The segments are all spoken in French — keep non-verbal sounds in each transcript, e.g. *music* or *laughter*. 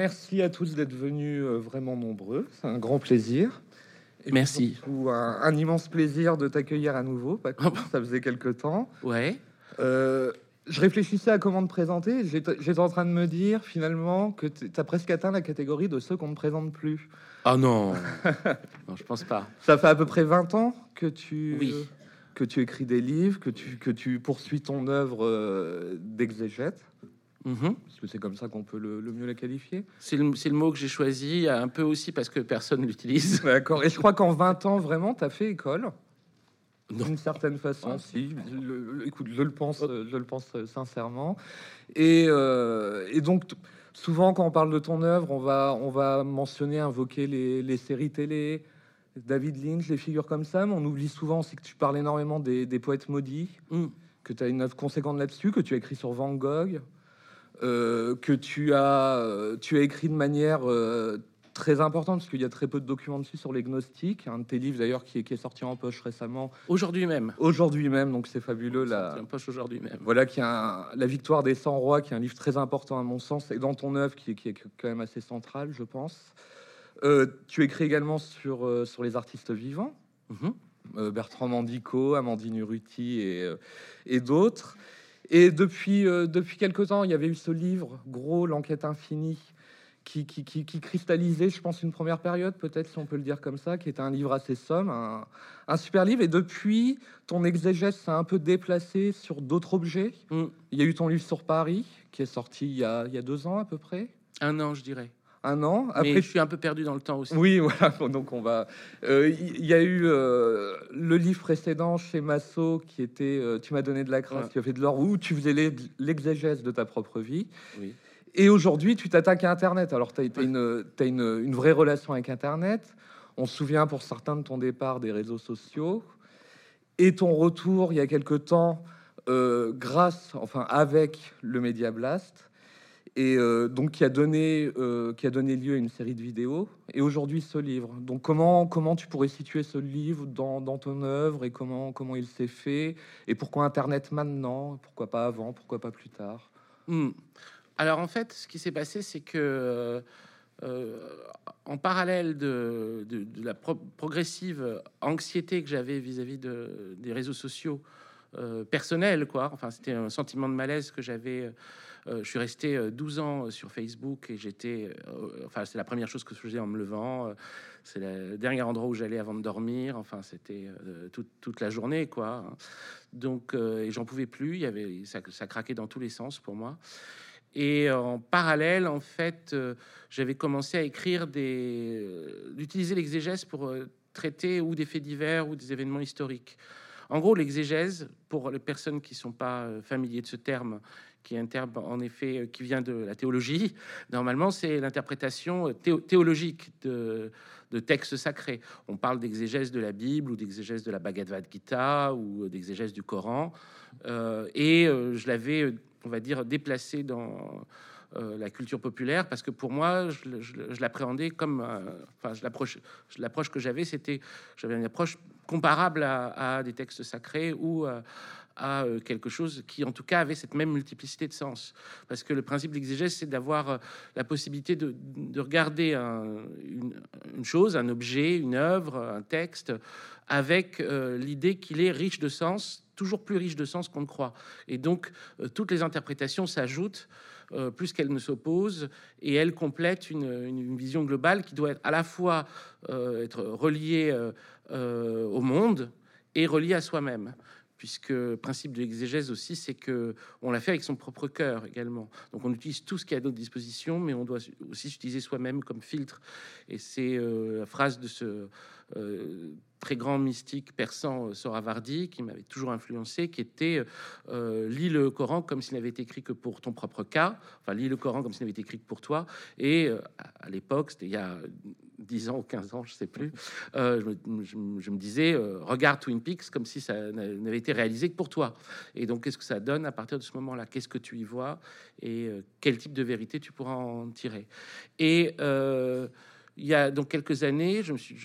merci à tous d'être venus euh, vraiment nombreux. C'est un grand plaisir. Et Merci. surtout, un, un immense plaisir de t'accueillir à nouveau. Paco. *laughs* Ça faisait quelque temps. Ouais. Euh, je réfléchissais à comment te présenter. J'étais en train de me dire finalement que tu as presque atteint la catégorie de ceux qu'on ne présente plus. Ah non. *laughs* non, je pense pas. Ça fait à peu près 20 ans que tu, Oui. que tu écris des livres, que tu, que tu poursuis ton œuvre euh, d'exégète. Mhm. Parce que c'est comme ça qu'on peut le, le mieux la qualifier. C'est le, mot que j'ai choisi, un peu aussi parce que personne *laughs* l'utilise. D'accord. Et je crois qu'en 20 ans, vraiment, tu as fait école. D'une certaine façon, Ah. si. Le- écoute, je le pense, je le pense euh, sincèrement. Et, euh, et donc, souvent, quand on parle de ton œuvre, on va, on va mentionner, invoquer les, les séries télé, David Lynch, les figures comme ça, mais on oublie souvent aussi que tu parles énormément des, des poètes maudits, Mm. que tu as une œuvre conséquente là-dessus, que tu as écrit sur Van Gogh, euh, que tu as, euh, tu as écrit de manière euh, très importante, parce qu'il y a très peu de documents dessus sur les gnostiques. Un de tes livres, d'ailleurs, qui est, qui est sorti en poche récemment, Aujourd'hui même. aujourd'hui même, donc c'est fabuleux. La, C'est un poche aujourd'hui même. voilà, qui a La victoire des 100 rois, qui est un livre très important à mon sens, et dans ton œuvre, qui, est- qui est quand même assez central, je pense. Euh, tu écris également sur, euh, sur les artistes vivants. Mhm. Euh, Bertrand Mandico, Amandine Urruti et, et d'autres. Et depuis, euh, depuis quelque temps, il y avait eu ce livre, gros, L'enquête infinie, qui, qui, qui, qui cristallisait, je pense, une première période, peut-être si on peut le dire comme ça, qui était un livre assez somme, un, un super livre. Et depuis, ton exégèse s'est un peu déplacé sur d'autres objets. Mm. Il y a eu ton livre sur Paris, qui est sorti il y a, il y a deux ans à peu près, Un an, je dirais. Un an. Mais Après, je suis un peu perdu dans le temps aussi. oui, *laughs* voilà. Donc on va. euh, Il y a eu euh, le livre précédent chez Massot qui était. euh, tu m'as donné de la grâce. Ouais. Tu as fait de l'or où tu faisais l'e- l'exégèse de ta propre vie. Oui. Et aujourd'hui, tu t'attaques à Internet. Alors tu as, une, t'as une, une vraie relation avec Internet. On se souvient pour certains de ton départ des réseaux sociaux et ton retour il y a quelque temps grâce, enfin avec le Media Blast et euh, donc qui a donné euh, qui a donné lieu à une série de vidéos et aujourd'hui ce livre. Donc comment comment tu pourrais situer ce livre dans, ton œuvre et comment comment il s'est fait? Et pourquoi Internet maintenant, pourquoi pas avant, pourquoi pas plus tard? Hmm. Alors en fait, ce qui s'est passé, c'est que euh, en parallèle de, la pro- progressive anxiété que j'avais vis-à-vis de, des réseaux sociaux personnels, quoi. Enfin, c'était un sentiment de malaise que j'avais. Euh, je suis resté euh, 12 ans sur Facebook et j'étais. euh, enfin, c'est la première chose que je faisais en me levant. euh, c'est le dernier endroit où j'allais avant de dormir. Enfin, c'était euh, toute, la journée, quoi. Donc, euh, et j'en pouvais plus. Il y avait ça, ça craquait dans tous les sens pour moi. Et en parallèle, en fait, euh, j'avais commencé à écrire des, euh, d'utiliser l'exégèse pour euh, traiter ou des faits divers ou des événements historiques. En gros, l'exégèse, pour les personnes qui sont pas euh, familiers de ce terme, qui est en effet euh, qui vient de la théologie, normalement, c'est l'interprétation euh, théo- théologique de, textes sacrés. On parle d'exégèse de la Bible ou d'exégèse de la Bhagavad Gita ou d'exégèse du Coran. Euh, et euh, je l'avais, euh, on va dire, déplacé dans euh, la culture populaire parce que pour moi, je, l'appréhendais comme, euh, enfin, je l'approche, que j'avais, c'était, j'avais une approche comparable à, à des textes sacrés ou euh, à euh, quelque chose qui, en tout cas, avait cette même multiplicité de sens. Parce que le principe de l'exégèse, c'est d'avoir euh, la possibilité de, de regarder un- une, chose, un objet, une œuvre, un texte, avec euh, l'idée qu'il est riche de sens, toujours plus riche de sens qu'on ne croit. Et donc, toutes les interprétations s'ajoutent plus qu'elles ne s'opposent et elles complètent une, vision globale qui doit être à la fois être reliée au monde et reliée à soi-même. Puisque le principe de l'exégèse aussi, c'est que on l'a fait avec son propre cœur également. Donc on utilise tout ce qui est à notre disposition, mais on doit aussi s'utiliser soi-même comme filtre. Et c'est euh, la phrase de ce euh, très grand mystique persan euh, Soravardi qui m'avait toujours influencé, qui était euh, lis le Coran comme s'il n'avait été écrit que pour ton propre cas, enfin lis le Coran comme s'il n'avait été écrit que pour toi. Et euh, à l'époque, c'était il y a 10 ans ou 15 ans, je sais plus, euh, je, me, je me- disais euh, regarde Twin Peaks comme si ça n'a- n'avait été réalisé que pour toi. Et donc qu'est-ce que ça donne à partir de ce moment-là? Qu'est-ce que tu y vois? Et euh, quel type de vérité tu pourras en tirer? Et euh, il y a donc quelques années, je me suis,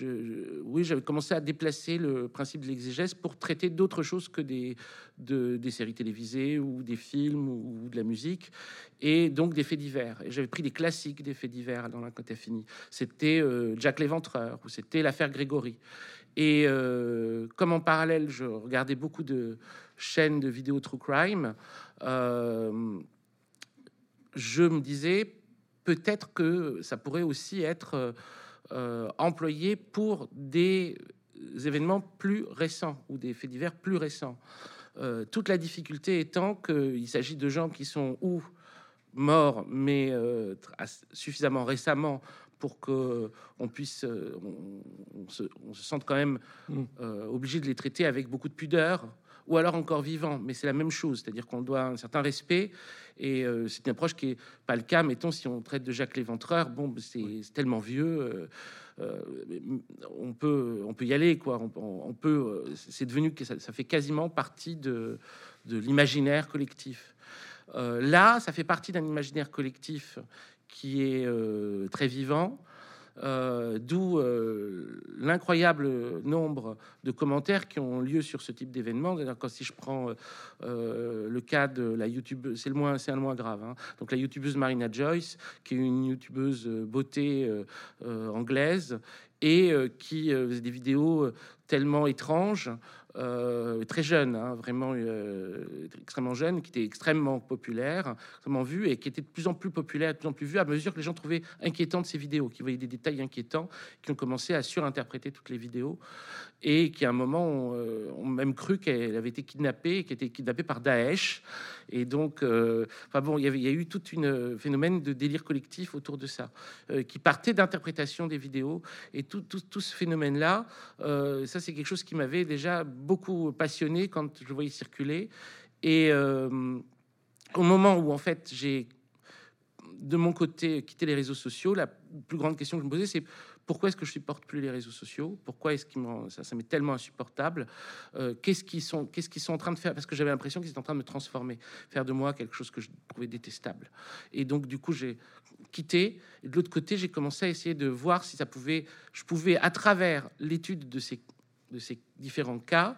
oui, j'avais commencé à déplacer le principe de l'exégèse pour traiter d'autres choses que des, de, des séries télévisées ou des films ou, de la musique, et donc des faits divers. Et j'avais pris des classiques des faits divers dans la Côte fini. C'était euh, Jack l'Éventreur ou c'était l'affaire Grégory. Et euh, comme en parallèle, je regardais beaucoup de chaînes de vidéos true crime, euh, je me disais peut-être que ça pourrait aussi être euh, euh, employé pour des événements plus récents ou des faits divers plus récents. Euh, toute la difficulté étant qu'il s'agit de gens qui sont ou morts, mais suffisamment récemment pour que on puisse, on, se, sente quand même mmh. obligé de les traiter avec beaucoup de pudeur, ou alors encore vivant, mais c'est la même chose, c'est-à-dire qu'on doit un certain respect, et euh, c'est une approche qui est pas le cas, mettons, si on traite de Jacques Léventreur, bon, c'est tellement vieux, euh, euh, on, peut, on peut y aller, quoi, on, peut, c'est devenu, que ça, fait quasiment partie de, de l'imaginaire collectif. là, ça fait partie d'un imaginaire collectif qui est très vivant, euh, d'où euh, l'incroyable nombre de commentaires qui ont lieu sur ce type d'événement. Quand si je prends euh, le cas de la YouTube, c'est le moins, c'est un moins grave. Hein. Donc la youtubeuse Marina Joyce, qui est une youtubeuse beauté anglaise et qui faisait des vidéos tellement étranges euh, très jeune, hein, vraiment euh, extrêmement jeune, qui était extrêmement populaire, extrêmement vu et qui était de plus en plus populaire, de plus en plus vu à mesure que les gens trouvaient inquiétantes ces vidéos, qui voyaient des détails inquiétants, qui ont commencé à surinterpréter toutes les vidéos et qui à un moment ont, euh, même cru qu'elle avait été kidnappée, qu'elle était kidnappée par Daesh. Et donc, bon, il y, a eu tout un phénomène de délire collectif autour de ça, qui partait d'interprétation des vidéos. Et tout ce phénomène-là, ça c'est quelque chose qui m'avait déjà beaucoup passionné quand je voyais circuler. Et euh, au moment où, en fait, j'ai de mon côté quitté les réseaux sociaux, la plus grande question que je me posais, c'est pourquoi est-ce que je supporte plus les réseaux sociaux? Pourquoi est-ce qu'ils ça, ça m'est tellement insupportable? Euh, Qu'est-ce qu'ils sont, qu'est-ce qu'ils sont en train de faire? Parce que j'avais l'impression qu'ils étaient en train de me transformer, faire de moi quelque chose que je trouvais détestable. Et donc du coup, j'ai quitté. Et de l'autre côté, j'ai commencé à essayer de voir si ça pouvait, je pouvais à travers l'étude de ces de ces différents cas,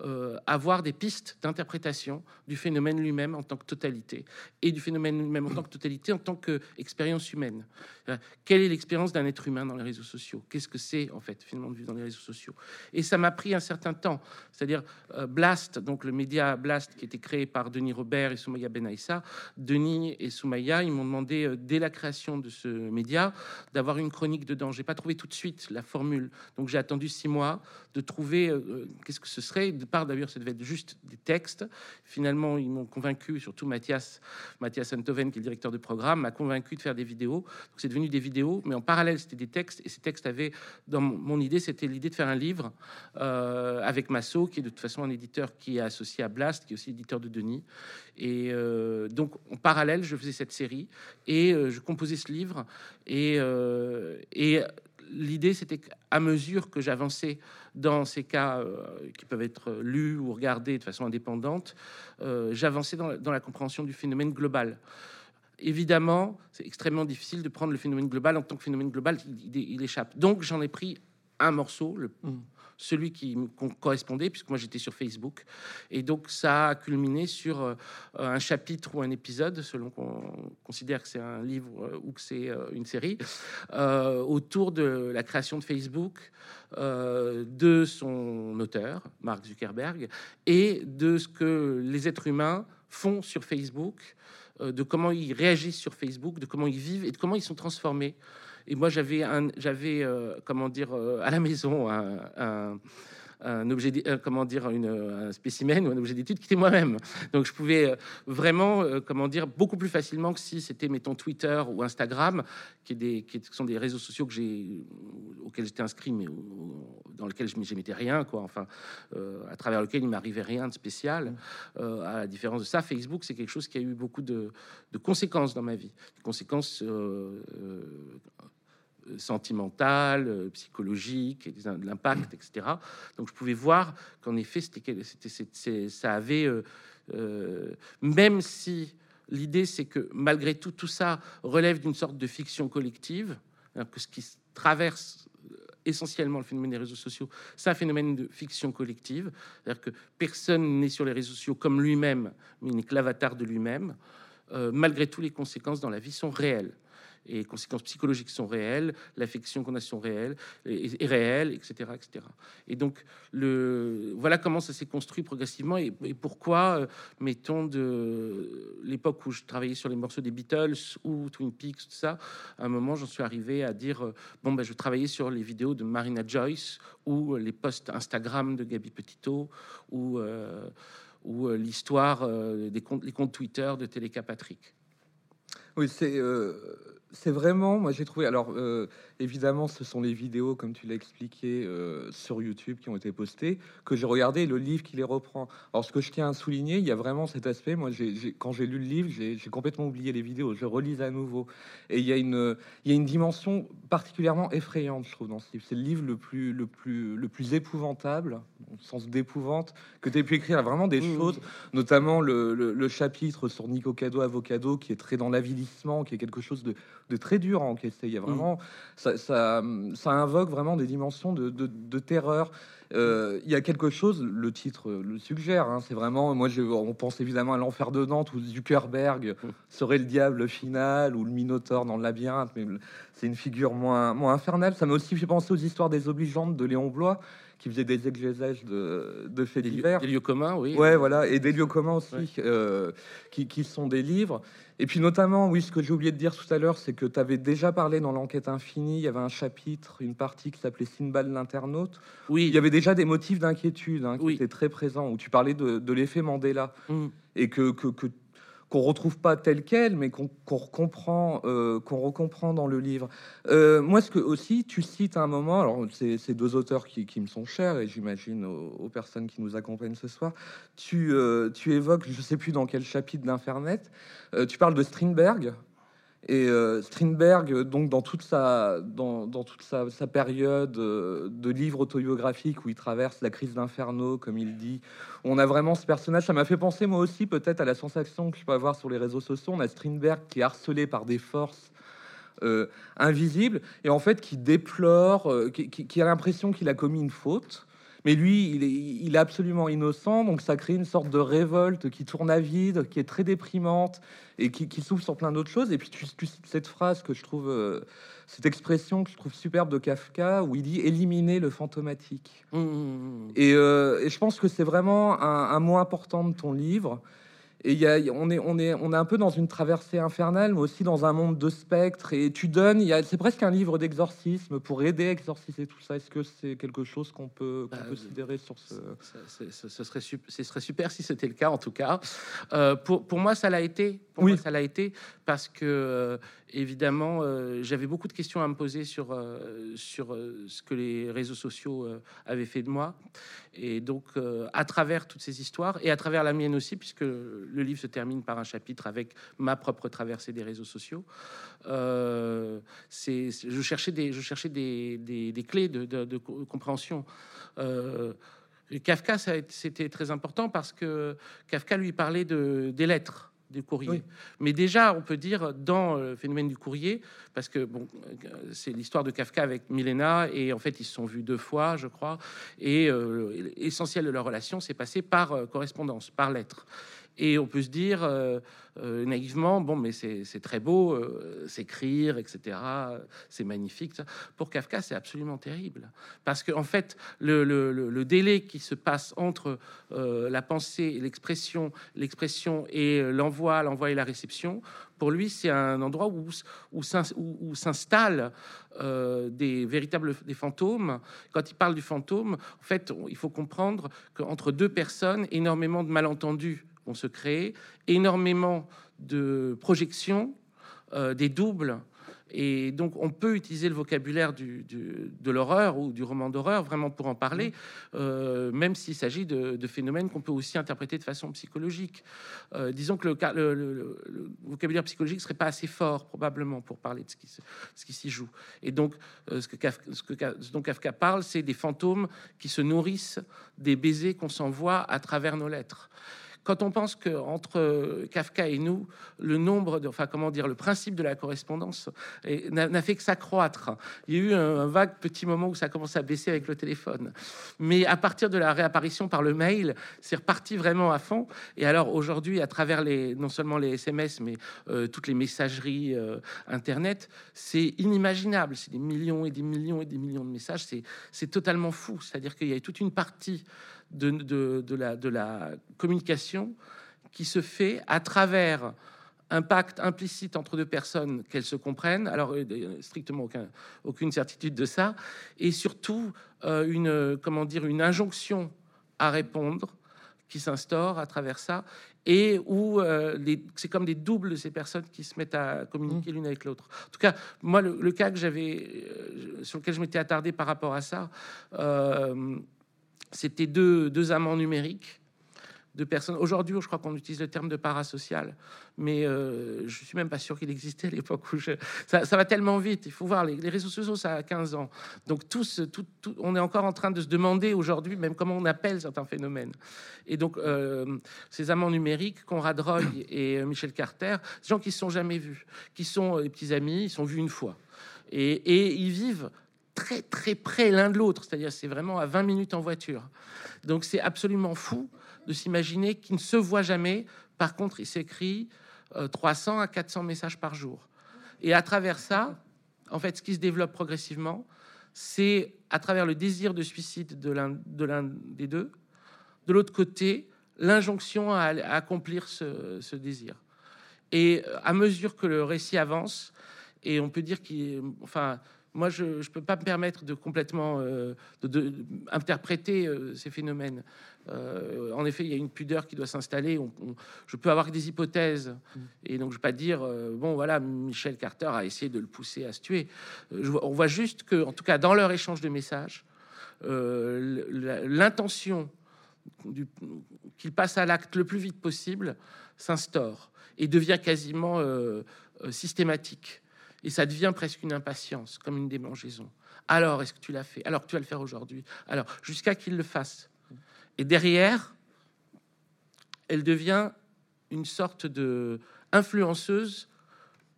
euh, avoir des pistes d'interprétation du phénomène lui-même en tant que totalité et du phénomène lui-même en tant que totalité en tant qu'expérience humaine. Euh, quelle est l'expérience d'un être humain dans les réseaux sociaux? Qu'est-ce que c'est en fait finalement de vivre dans les réseaux sociaux? Et ça m'a pris un certain temps. C'est-à-dire euh, Blast, donc le média Blast qui était créé par Denis Robert et Soumaya Benaïssa. Denis et Soumaya, ils m'ont demandé dès la création de ce média d'avoir une chronique dedans. J'ai pas trouvé tout de suite la formule, donc j'ai attendu six mois de trouver qu'est-ce que ce serait part d'ailleurs, ça devait être juste des textes. Finalement, ils m'ont convaincu, surtout Mathias, Mathias Antoven, qui est le directeur de programme, m'a convaincu de faire des vidéos. Donc c'est devenu des vidéos, mais en parallèle, c'était des textes. Et ces textes avaient, dans mon idée, c'était l'idée de faire un livre euh, avec Masso, qui est de toute façon un éditeur qui est associé à Blast, qui est aussi éditeur de Denis. Et euh, donc, en parallèle, je faisais cette série et euh, je composais ce livre. Et, et l'idée, c'était qu'à mesure que j'avançais dans ces cas euh, qui peuvent être lus ou regardés de façon indépendante, euh, j'avançais dans, la compréhension du phénomène global. Évidemment, c'est extrêmement difficile de prendre le phénomène global en tant que phénomène global, il, échappe. Donc j'en ai pris un morceau, le, mmh celui qui me correspondait, puisque moi j'étais sur Facebook. Et donc ça a culminé sur euh, un chapitre ou un épisode, selon qu'on considère que c'est un livre euh, ou que c'est euh, une série, autour de la création de Facebook, de son auteur, Mark Zuckerberg, et de ce que les êtres humains font sur Facebook, de comment ils réagissent sur Facebook, de comment ils vivent et de comment ils sont transformés et moi, j'avais, un, j'avais euh, comment dire, euh, à la maison un, un, objet, euh, comment dire, une, un spécimen ou un objet d'étude qui était moi-même. Donc, je pouvais vraiment, comment dire, beaucoup plus facilement que si c'était, mettons, Twitter ou Instagram, qui, est des, qui sont des réseaux sociaux que j'ai, auxquels j'étais inscrit, mais dans lesquels je m'émettais rien, quoi. Enfin, à travers lequel il m'arrivait rien de spécial. à la différence de ça, Facebook, c'est quelque chose qui a eu beaucoup de, de conséquences dans ma vie, des conséquences sentimentale, euh, psychologique, de l'impact, etc. Donc je pouvais voir qu'en effet, c'était, ça avait, euh, euh, même si l'idée c'est que malgré tout, tout ça relève d'une sorte de fiction collective, que ce qui traverse essentiellement le phénomène des réseaux sociaux, c'est un phénomène de fiction collective, c'est-à-dire que personne n'est sur les réseaux sociaux comme lui-même, mais n'est que l'avatar de lui-même. Euh, malgré tout, les conséquences dans la vie sont réelles et les conséquences psychologiques sont réelles, l'affection qu'on a sont réelles, est, réelle, etc., etc. Et donc, le, voilà comment ça s'est construit progressivement et, pourquoi, euh, mettons, de l'époque où je travaillais sur les morceaux des Beatles ou Twin Peaks, tout ça, à un moment, j'en suis arrivé à dire, euh, bon, ben, je travaillais sur les vidéos de Marina Joyce ou les posts Instagram de Gabi Petito ou, euh, ou l'histoire des comptes, les comptes Twitter de Téléca Patrick. Oui, c'est c'est vraiment, moi j'ai trouvé, alors euh, évidemment ce sont les vidéos comme tu l'as expliqué euh, sur YouTube qui ont été postées, que j'ai regardé le livre qui les reprend. Alors ce que je tiens à souligner, il y a vraiment cet aspect, moi j'ai, quand j'ai lu le livre, j'ai, complètement oublié les vidéos, je relise à nouveau. Et il y, a une, il y a une dimension particulièrement effrayante, je trouve, dans ce livre. C'est le livre le plus, le plus, le plus épouvantable, au sens d'épouvante, que tu aies pu écrire. vraiment des mmh. choses, notamment le, le, chapitre sur Nico Cado Avocado, qui est très dans l'avilissement, qui est quelque chose de de très dur à encaisser. Il y a mmh. Ça, ça, invoque vraiment des dimensions de, de, terreur. Euh, il y a quelque chose, le titre le suggère. Hein, c'est vraiment, moi, je, on pense évidemment à l'enfer de Nantes où Zuckerberg *laughs* serait le diable final ou le Minotaure dans le labyrinthe, mais c'est une figure moins, moins infernale. Ça m'a aussi fait penser aux histoires des obligeantes de Léon Blois qui faisait des exégèses de, de faits divers. Des lieux communs, oui. Ouais, voilà, et des lieux communs aussi, euh, qui, qui, sont des livres. Et puis notamment, oui, ce que j'ai oublié de dire tout à l'heure, c'est que tu avais déjà parlé dans l'enquête infinie, il y avait un chapitre, une partie qui s'appelait Sinbad l'internaute. Oui. Il y avait déjà des motifs d'inquiétude hein, qui étaient très présents, où tu parlais de, de l'effet Mandela. Mm. Et que, que, que qu'on retrouve pas tel quel, mais qu'on comprend, euh, qu'on recomprend dans le livre. Euh, moi, ce que aussi tu cites un moment, alors ces deux auteurs qui, me sont chers et j'imagine aux, personnes qui nous accompagnent ce soir, tu, euh, tu évoques, je sais plus dans quel chapitre d'Infernet, tu parles de Strindberg. Et euh, Strindberg, donc dans toute sa, dans, toute sa, période euh, de livre autobiographique où il traverse la crise d'inferno, comme il dit, on a vraiment ce personnage. Ça m'a fait penser moi aussi peut-être à la sensation que je peux avoir sur les réseaux sociaux. On a Strindberg qui est harcelé par des forces euh, invisibles et en fait qui déplore, qui, a l'impression qu'il a commis une faute. Mais lui, il est, il est, absolument innocent, donc ça crée une sorte de révolte qui tourne à vide, qui est très déprimante et qui, qui s'ouvre sur plein d'autres choses. Et puis tu, cette phrase que je trouve, euh, cette expression que je trouve superbe de Kafka, où il dit éliminer le fantomatique. Mmh, mmh, mmh. Et, euh, et, je pense que c'est vraiment un, un mot important de ton livre. Et y a, on, est, on, est, on est un peu dans une traversée infernale, mais aussi dans un monde de spectres. Et tu donnes, c'est presque un livre d'exorcisme pour aider à exorciser tout ça. Est-ce que c'est quelque chose qu'on peut, bah, considérer sur ce... Ce, serait, ce serait super si c'était le cas, en tout cas. Euh, pour, pour moi, ça l'a été. Pour oui. moi, ça l'a été parce que, euh, évidemment, euh, j'avais beaucoup de questions à me poser sur, sur ce que les réseaux sociaux avaient fait de moi. Et donc, à travers toutes ces histoires, et à travers la mienne aussi, puisque le livre se termine par un chapitre avec ma propre traversée des réseaux sociaux. Euh, je cherchais des, je cherchais des, des, clés de, de, compréhension. Euh, Kafka, c'était très important parce que Kafka lui parlait de, des lettres du courrier. Mais déjà, on peut dire dans le phénomène du courrier, parce que bon, c'est l'histoire de Kafka avec Milena, et en fait, ils se sont vus deux fois, je crois, et euh, l'essentiel de leur relation s'est passé par euh, correspondance, par lettre. Et on peut se dire euh, euh, naïvement, bon, mais c'est très beau, euh, s'écrire, etc. C'est magnifique. Pour Kafka, c'est absolument terrible. Parce qu'en en fait, le, délai qui se passe entre la pensée, l'expression, l'expression et l'envoi, l'envoi et la réception, pour lui, c'est un endroit où s'installent des véritables des fantômes. Quand il parle du fantôme, en fait, il faut comprendre qu'entre deux personnes, énormément de malentendus vont se créer, énormément de projections, euh, des doubles. Et donc, on peut utiliser le vocabulaire du, de l'horreur ou du roman d'horreur vraiment pour en parler, euh, même s'il s'agit de, phénomènes qu'on peut aussi interpréter de façon psychologique. Euh, disons que le, le, vocabulaire psychologique serait pas assez fort probablement pour parler de ce qui, ce qui s'y joue. Et donc, ce, que Kafka, ce, que, ce dont Kafka parle, c'est des fantômes qui se nourrissent des baisers qu'on s'envoie à travers nos lettres quand on pense que entre Kafka et nous, le nombre, de, enfin comment dire, le principe de la correspondance n'a fait que s'accroître. Il y a eu un, vague petit moment où ça commence à baisser avec le téléphone, mais à partir de la réapparition par le mail, c'est reparti vraiment à fond. Et alors aujourd'hui, à travers les, non seulement les SMS, mais euh, toutes les messageries euh, internet, c'est inimaginable. C'est des millions et des millions et des millions de messages. C'est totalement fou. C'est-à-dire qu'il y a toute une partie de, de, la, de la communication qui se fait à travers un pacte implicite entre deux personnes qu'elles se comprennent. Alors, euh, strictement aucun, aucune certitude de ça. Et surtout, euh, une, comment dire, une injonction à répondre qui s'instaure à travers ça et où euh, c'est comme des doubles de ces personnes qui se mettent à communiquer mmh. l'une avec l'autre. En tout cas, moi, le, cas que j'avais, sur lequel je m'étais attardé par rapport à ça, c'était deux, amants numériques de personnes. Aujourd'hui, je crois qu'on utilise le terme de parasocial, mais euh, je suis même pas sûr qu'il existait à l'époque où je... ça, va tellement vite. Il faut voir les, réseaux sociaux, ça a 15 ans, donc on est encore en train de se demander aujourd'hui même comment on appelle certains phénomènes. Et donc euh, ces amants numériques, Conrad Roy et euh, Michel Carter, des gens qui se sont jamais vus, qui sont des petits amis, ils sont vus une fois, et, et ils vivent très très près l'un de l'autre, c'est-à-dire c'est vraiment à 20 minutes en voiture. Donc c'est absolument fou de s'imaginer qu'ils ne se voient jamais. Par contre, il s'écrit 300 à 400 messages par jour. Et à travers ça, en fait, ce qui se développe progressivement, c'est à travers le désir de suicide de l'un de des deux, de l'autre côté, l'injonction à, accomplir ce, désir. Et à mesure que le récit avance, et on peut dire qu'il, enfin, moi, je ne peux pas me permettre de complètement euh, de, interpréter euh, ces phénomènes. Euh, en effet, il y a une pudeur qui doit s'installer. je peux avoir des hypothèses, mm. et donc je ne vais pas dire bon voilà, Michel Carter a essayé de le pousser à se tuer. on voit juste que, en tout cas, dans leur échange de messages, l'intention qu'il passe à l'acte le plus vite possible s'instaure et devient quasiment systématique. Et ça devient presque une impatience, comme une démangeaison. Alors, est-ce que tu l'as fait? Alors, tu vas le faire aujourd'hui. Alors, jusqu'à qu'il le fasse. Et derrière, elle devient une sorte de influenceuse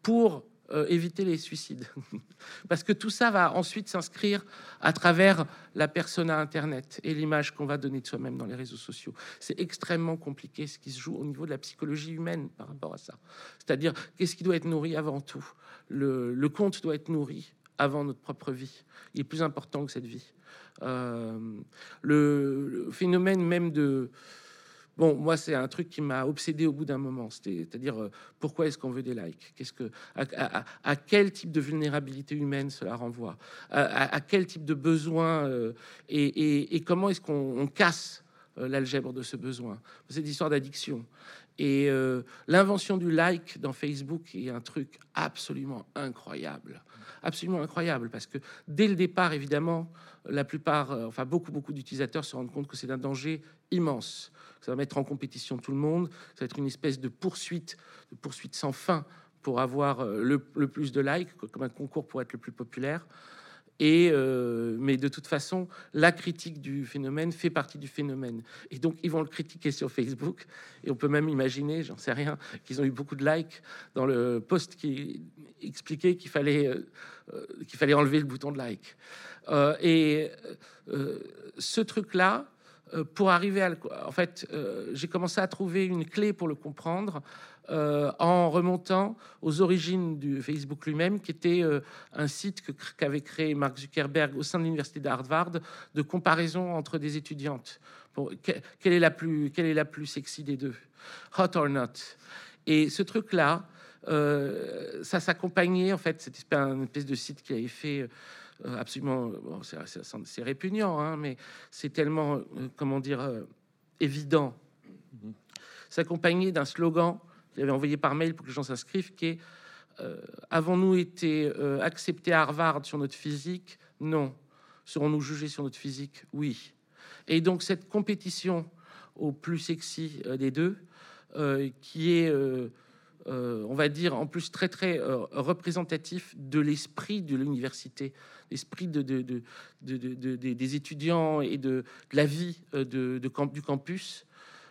pour euh, éviter les suicides. *laughs* Parce que tout ça va ensuite s'inscrire à travers la personne à Internet et l'image qu'on va donner de soi-même dans les réseaux sociaux. C'est extrêmement compliqué ce qui se joue au niveau de la psychologie humaine par rapport à ça. C'est-à-dire, qu'est-ce qui doit être nourri avant tout? Le, compte doit être nourri avant notre propre vie. Il est plus important que cette vie. Euh, le, phénomène même de Bon, moi, c'est un truc qui m'a obsédé au bout d'un moment. C'est-à-dire, euh, pourquoi est-ce qu'on veut des likes? Qu'est-ce que, à, quel type de vulnérabilité humaine cela renvoie? À, quel type de besoin euh, et, comment est-ce qu'on casse euh, l'algèbre de ce besoin? C'est histoire d'addiction. Et l'invention du like dans Facebook est un truc absolument incroyable, absolument incroyable, parce que dès le départ, évidemment, la plupart, enfin beaucoup, beaucoup d'utilisateurs se rendent compte que c'est un danger immense. Ça va mettre en compétition tout le monde, ça va être une espèce de poursuite, de poursuite sans fin pour avoir euh, le, plus de likes, comme un concours pour être le plus populaire. Euh, mais de toute façon, la critique du phénomène fait partie du phénomène. Et donc, ils vont le critiquer sur Facebook. Et on peut même imaginer, j'en sais rien, qu'ils ont eu beaucoup de likes dans le post qui expliquait qu'il fallait euh, qu'il fallait enlever le bouton de like. et ce truc-là, euh, pour arriver à... En fait, euh, j'ai commencé à trouver une clé pour le comprendre euh, en remontant aux origines du Facebook lui-même, qui était un site qu'avait créé Mark Zuckerberg au sein de l'université d'Harvard de comparaison entre des étudiantes. Bon, quelle est la plus, quelle est la plus sexy des deux, hot or not? Et ce truc-là, ça s'accompagnait en fait, c'était une espèce de site qui avait fait euh, absolument, c'est répugnant, hein, mais c'est tellement, euh, comment dire, euh, évident. S'accompagner d'un slogan qu'il avait envoyé par mail pour que les gens s'inscrivent, qui est Avons-nous été acceptés à Harvard sur notre physique? Non. Serons-nous jugés sur notre physique? Oui. Et donc cette compétition au plus sexy des deux, qui est euh, on va dire, en plus très très euh, représentatif de l'esprit de l'université, l'esprit de, des étudiants et de, la vie euh, du campus.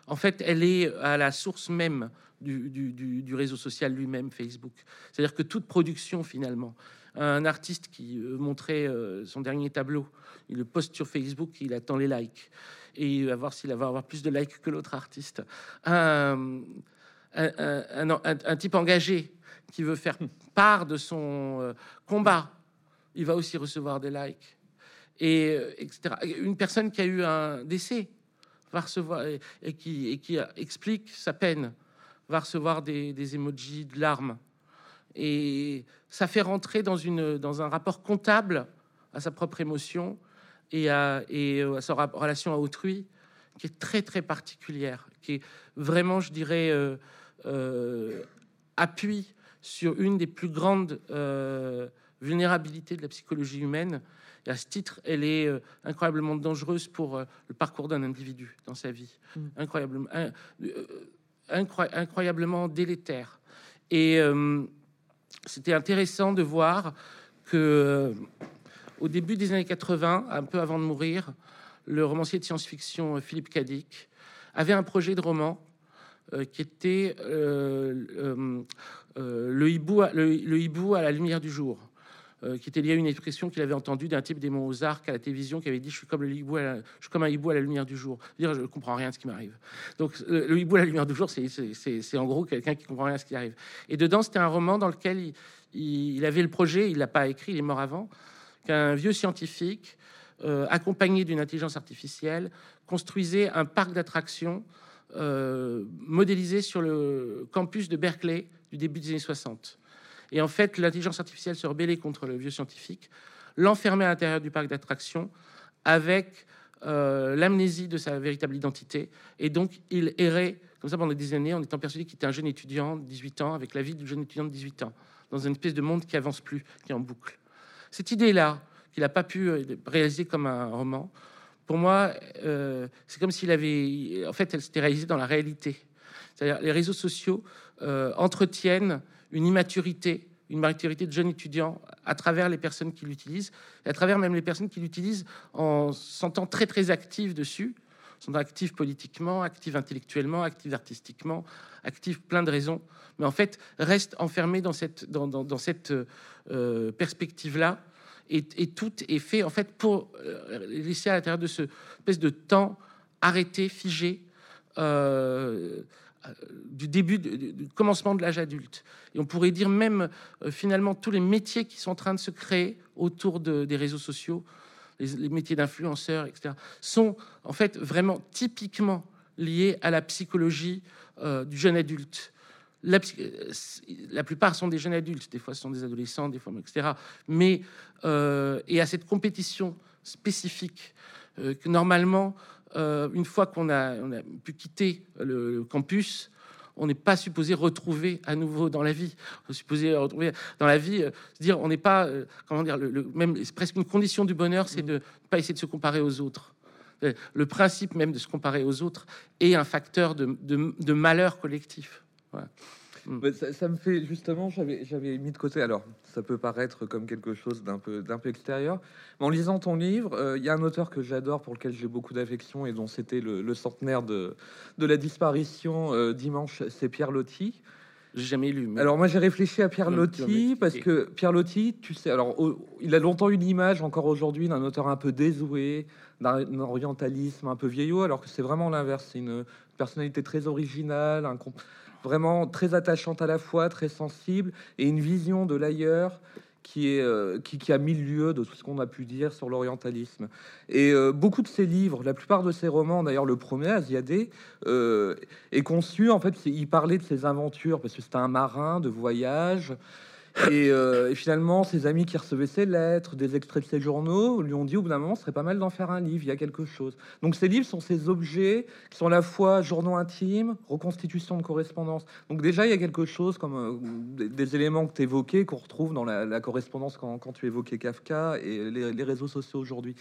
en fait, elle est à la source même du, réseau social lui-même, Facebook. C'est-à-dire que toute production, finalement, un artiste qui montrait son dernier tableau, il le poste sur Facebook, il attend les likes et il va voir s'il va avoir plus de likes que l'autre artiste. Un, type engagé qui veut faire part de son euh, combat, il va aussi recevoir des likes. Et euh, etc. Une personne qui a eu un décès va recevoir et qui explique sa peine va recevoir des, des emojis de larmes. Et ça fait rentrer dans, une, dans un rapport comptable à sa propre émotion et à, et à sa relation à autrui qui est très très particulière, qui est vraiment, je dirais, euh, euh, appuie sur une des plus grandes euh, vulnérabilités de la psychologie humaine. Et à ce titre, elle est euh, incroyablement dangereuse pour le parcours d'un individu dans sa vie, mm. incroyablement, incroyablement délétère. Et c'était intéressant de voir que au début des années 80, un peu avant de mourir, le romancier de science-fiction Philippe Cadic avait un projet de roman euh, qui était euh, euh, le, hibou à la lumière du jour. Qui était lié à une expression qu'il avait entendue d'un type des mots aux arcs à la télévision qui avait dit je suis comme un hibou à la lumière du jour. Dire je comprends rien de ce qui m'arrive. Donc le, hibou à la lumière du jour c'est en gros quelqu'un qui comprend rien de ce qui arrive. Et dedans c'était un roman dans lequel il, avait le projet il l'a pas écrit il est mort avant qu'un vieux scientifique accompagné d'une intelligence artificielle construisait un parc d'attractions euh, modélisé sur le campus de Berkeley du début des années 60. Et en fait, l'intelligence artificielle se rebellait contre le vieux scientifique, l'enfermait à l'intérieur du parc d'attractions avec euh, l'amnésie de sa véritable identité. Et donc, il errait comme ça pendant des années en étant persuadé qu'il était un jeune étudiant de 18 ans, avec la vie du jeune étudiant de 18 ans, dans une espèce de monde qui avance plus, qui est en boucle. Cette idée-là, qu'il n'a pas pu euh, réaliser comme un roman, pour moi, euh, c'est comme s'il avait, en fait, elle s'était réalisée dans la réalité. C'est-à-dire, les réseaux sociaux euh, entretiennent une immaturité, une maturité de jeunes étudiants à travers les personnes qui l'utilisent, et à travers même les personnes qui l'utilisent en sentant très très actives dessus, sont actives politiquement, actives intellectuellement, actives artistiquement, actives plein de raisons, mais en fait restent enfermées dans cette, euh, perspective-là et, tout est fait en fait pour euh, laisser à l'intérieur de ce espèce de temps arrêté, figé. Du début, du commencement de l'âge adulte. Et on pourrait dire même euh, finalement tous les métiers qui sont en train de se créer autour des réseaux sociaux, les, métiers d'influenceurs, etc., sont en fait vraiment typiquement liés à la psychologie du jeune adulte la, plupart sont des jeunes adultes, des fois ce sont des adolescents, des fois, etc. Mais euh, et à cette compétition spécifique euh, que normalement, euh, une fois qu'on a, on a, pu quitter le, campus, on n'est pas supposé retrouver à nouveau dans la vie. On est supposé retrouver dans la vie, se dire, on n'est pas, comment dire, le, même c'est presque une condition du bonheur, c'est de ne pas essayer de se comparer aux autres. Le principe même de se comparer aux autres est un facteur de, de malheur collectif. Mm. Ça, me fait justement, j'avais mis de côté. Alors, ça peut paraître comme quelque chose d'un peu, d'un peu extérieur, mais en lisant ton livre, euh, il y a un auteur que j'adore, pour lequel j'ai beaucoup d'affection et dont c'était le, centenaire de, de la disparition euh, dimanche, c'est Pierre Loti. J'ai jamais lu. Alors moi j'ai réfléchi à Pierre Loti parce que Pierre Loti, tu sais, alors il a longtemps une image encore aujourd'hui d'un auteur un peu désuet, d'un orientalisme un peu vieillot, alors que c'est vraiment l'inverse. C'est une personnalité très originale, un, vraiment très attachante à la fois, très sensible, et une vision de l'ailleurs qui, est, euh, qui, a mille lieux de tout ce qu'on a pu dire sur l'orientalisme. Et euh, beaucoup de ses livres, la plupart de ses romans, d'ailleurs le premier, Asiadé, euh, est conçu, en fait, il parlait de ses aventures, parce que c'était un marin de voyage, euh, et, finalement, ses amis qui recevaient ses lettres, des extraits de ses journaux, lui ont dit au bout d'un moment, ce serait pas mal d'en faire un livre, il y a quelque chose. Donc ces livres sont ces objets qui sont à la fois journaux intimes, reconstitution de correspondance. Donc déjà, il y a quelque chose comme euh, des, éléments que tu évoquais, qu'on retrouve dans la, correspondance quand, tu évoquais Kafka et les, réseaux sociaux aujourd'hui.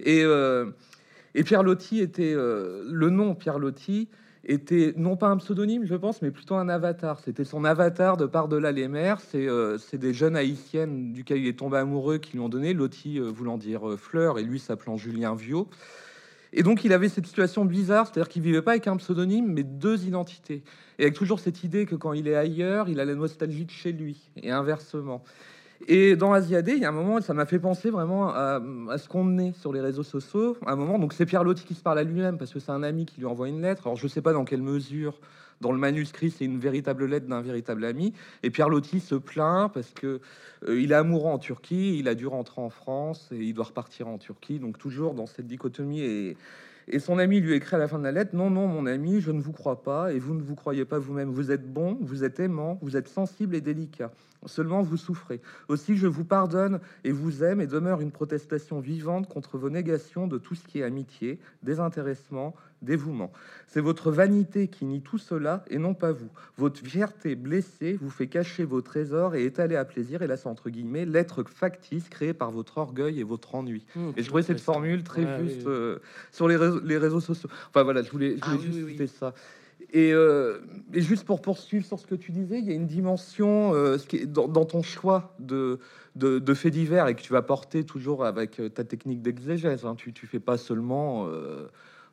Et, euh, et Pierre Loti était... le nom Pierre Loti était non pas un pseudonyme, je pense, mais plutôt un avatar. C'était son avatar de par-delà les mers. C'est des jeunes haïtiennes duquel il est tombé amoureux qui lui ont donné Loti euh, voulant dire euh, fleur et lui s'appelant Julien Viau. Et donc, il avait cette situation bizarre, c'est-à-dire qu'il vivait pas avec un pseudonyme, mais deux identités. Et avec toujours cette idée que quand il est ailleurs, il a la nostalgie de chez lui, et inversement. Et dans Asiadé, il y a un moment, ça m'a fait penser vraiment à, ce qu'on est sur les réseaux sociaux. À un moment, donc c'est Pierre Loti qui se parle à lui-même parce que c'est un ami qui lui envoie une lettre. Alors je ne sais pas dans quelle mesure, dans le manuscrit, c'est une véritable lettre d'un véritable ami. Et Pierre Loti se plaint parce que euh, il est amoureux en Turquie, il a dû rentrer en France et il doit repartir en Turquie. Donc toujours dans cette dichotomie et et son ami lui écrit à la fin de la lettre Non, non, mon ami, je ne vous crois pas et vous ne vous croyez pas vous-même. Vous êtes bon, vous êtes aimant, vous êtes sensible et délicat. Seulement vous souffrez. Aussi, je vous pardonne et vous aime et demeure une protestation vivante contre vos négations de tout ce qui est amitié, désintéressement, dévouement. C'est votre vanité qui nie tout cela et non pas vous. Votre fierté blessée vous fait cacher vos trésors et étaler à plaisir, et là c'est entre guillemets, l'être factice créé par votre orgueil et votre ennui. Mmh, et je trouvais cette formule très juste euh, sur les réseaux, les réseaux, sociaux. Enfin voilà, je voulais, je ah juste ça. Et, euh, et, juste pour poursuivre sur ce que tu disais, il y a une dimension euh, ce qui est dans, ton choix de, de, de, faits divers et que tu vas porter toujours avec ta technique d'exégèse. Hein. Tu ne fais pas seulement euh,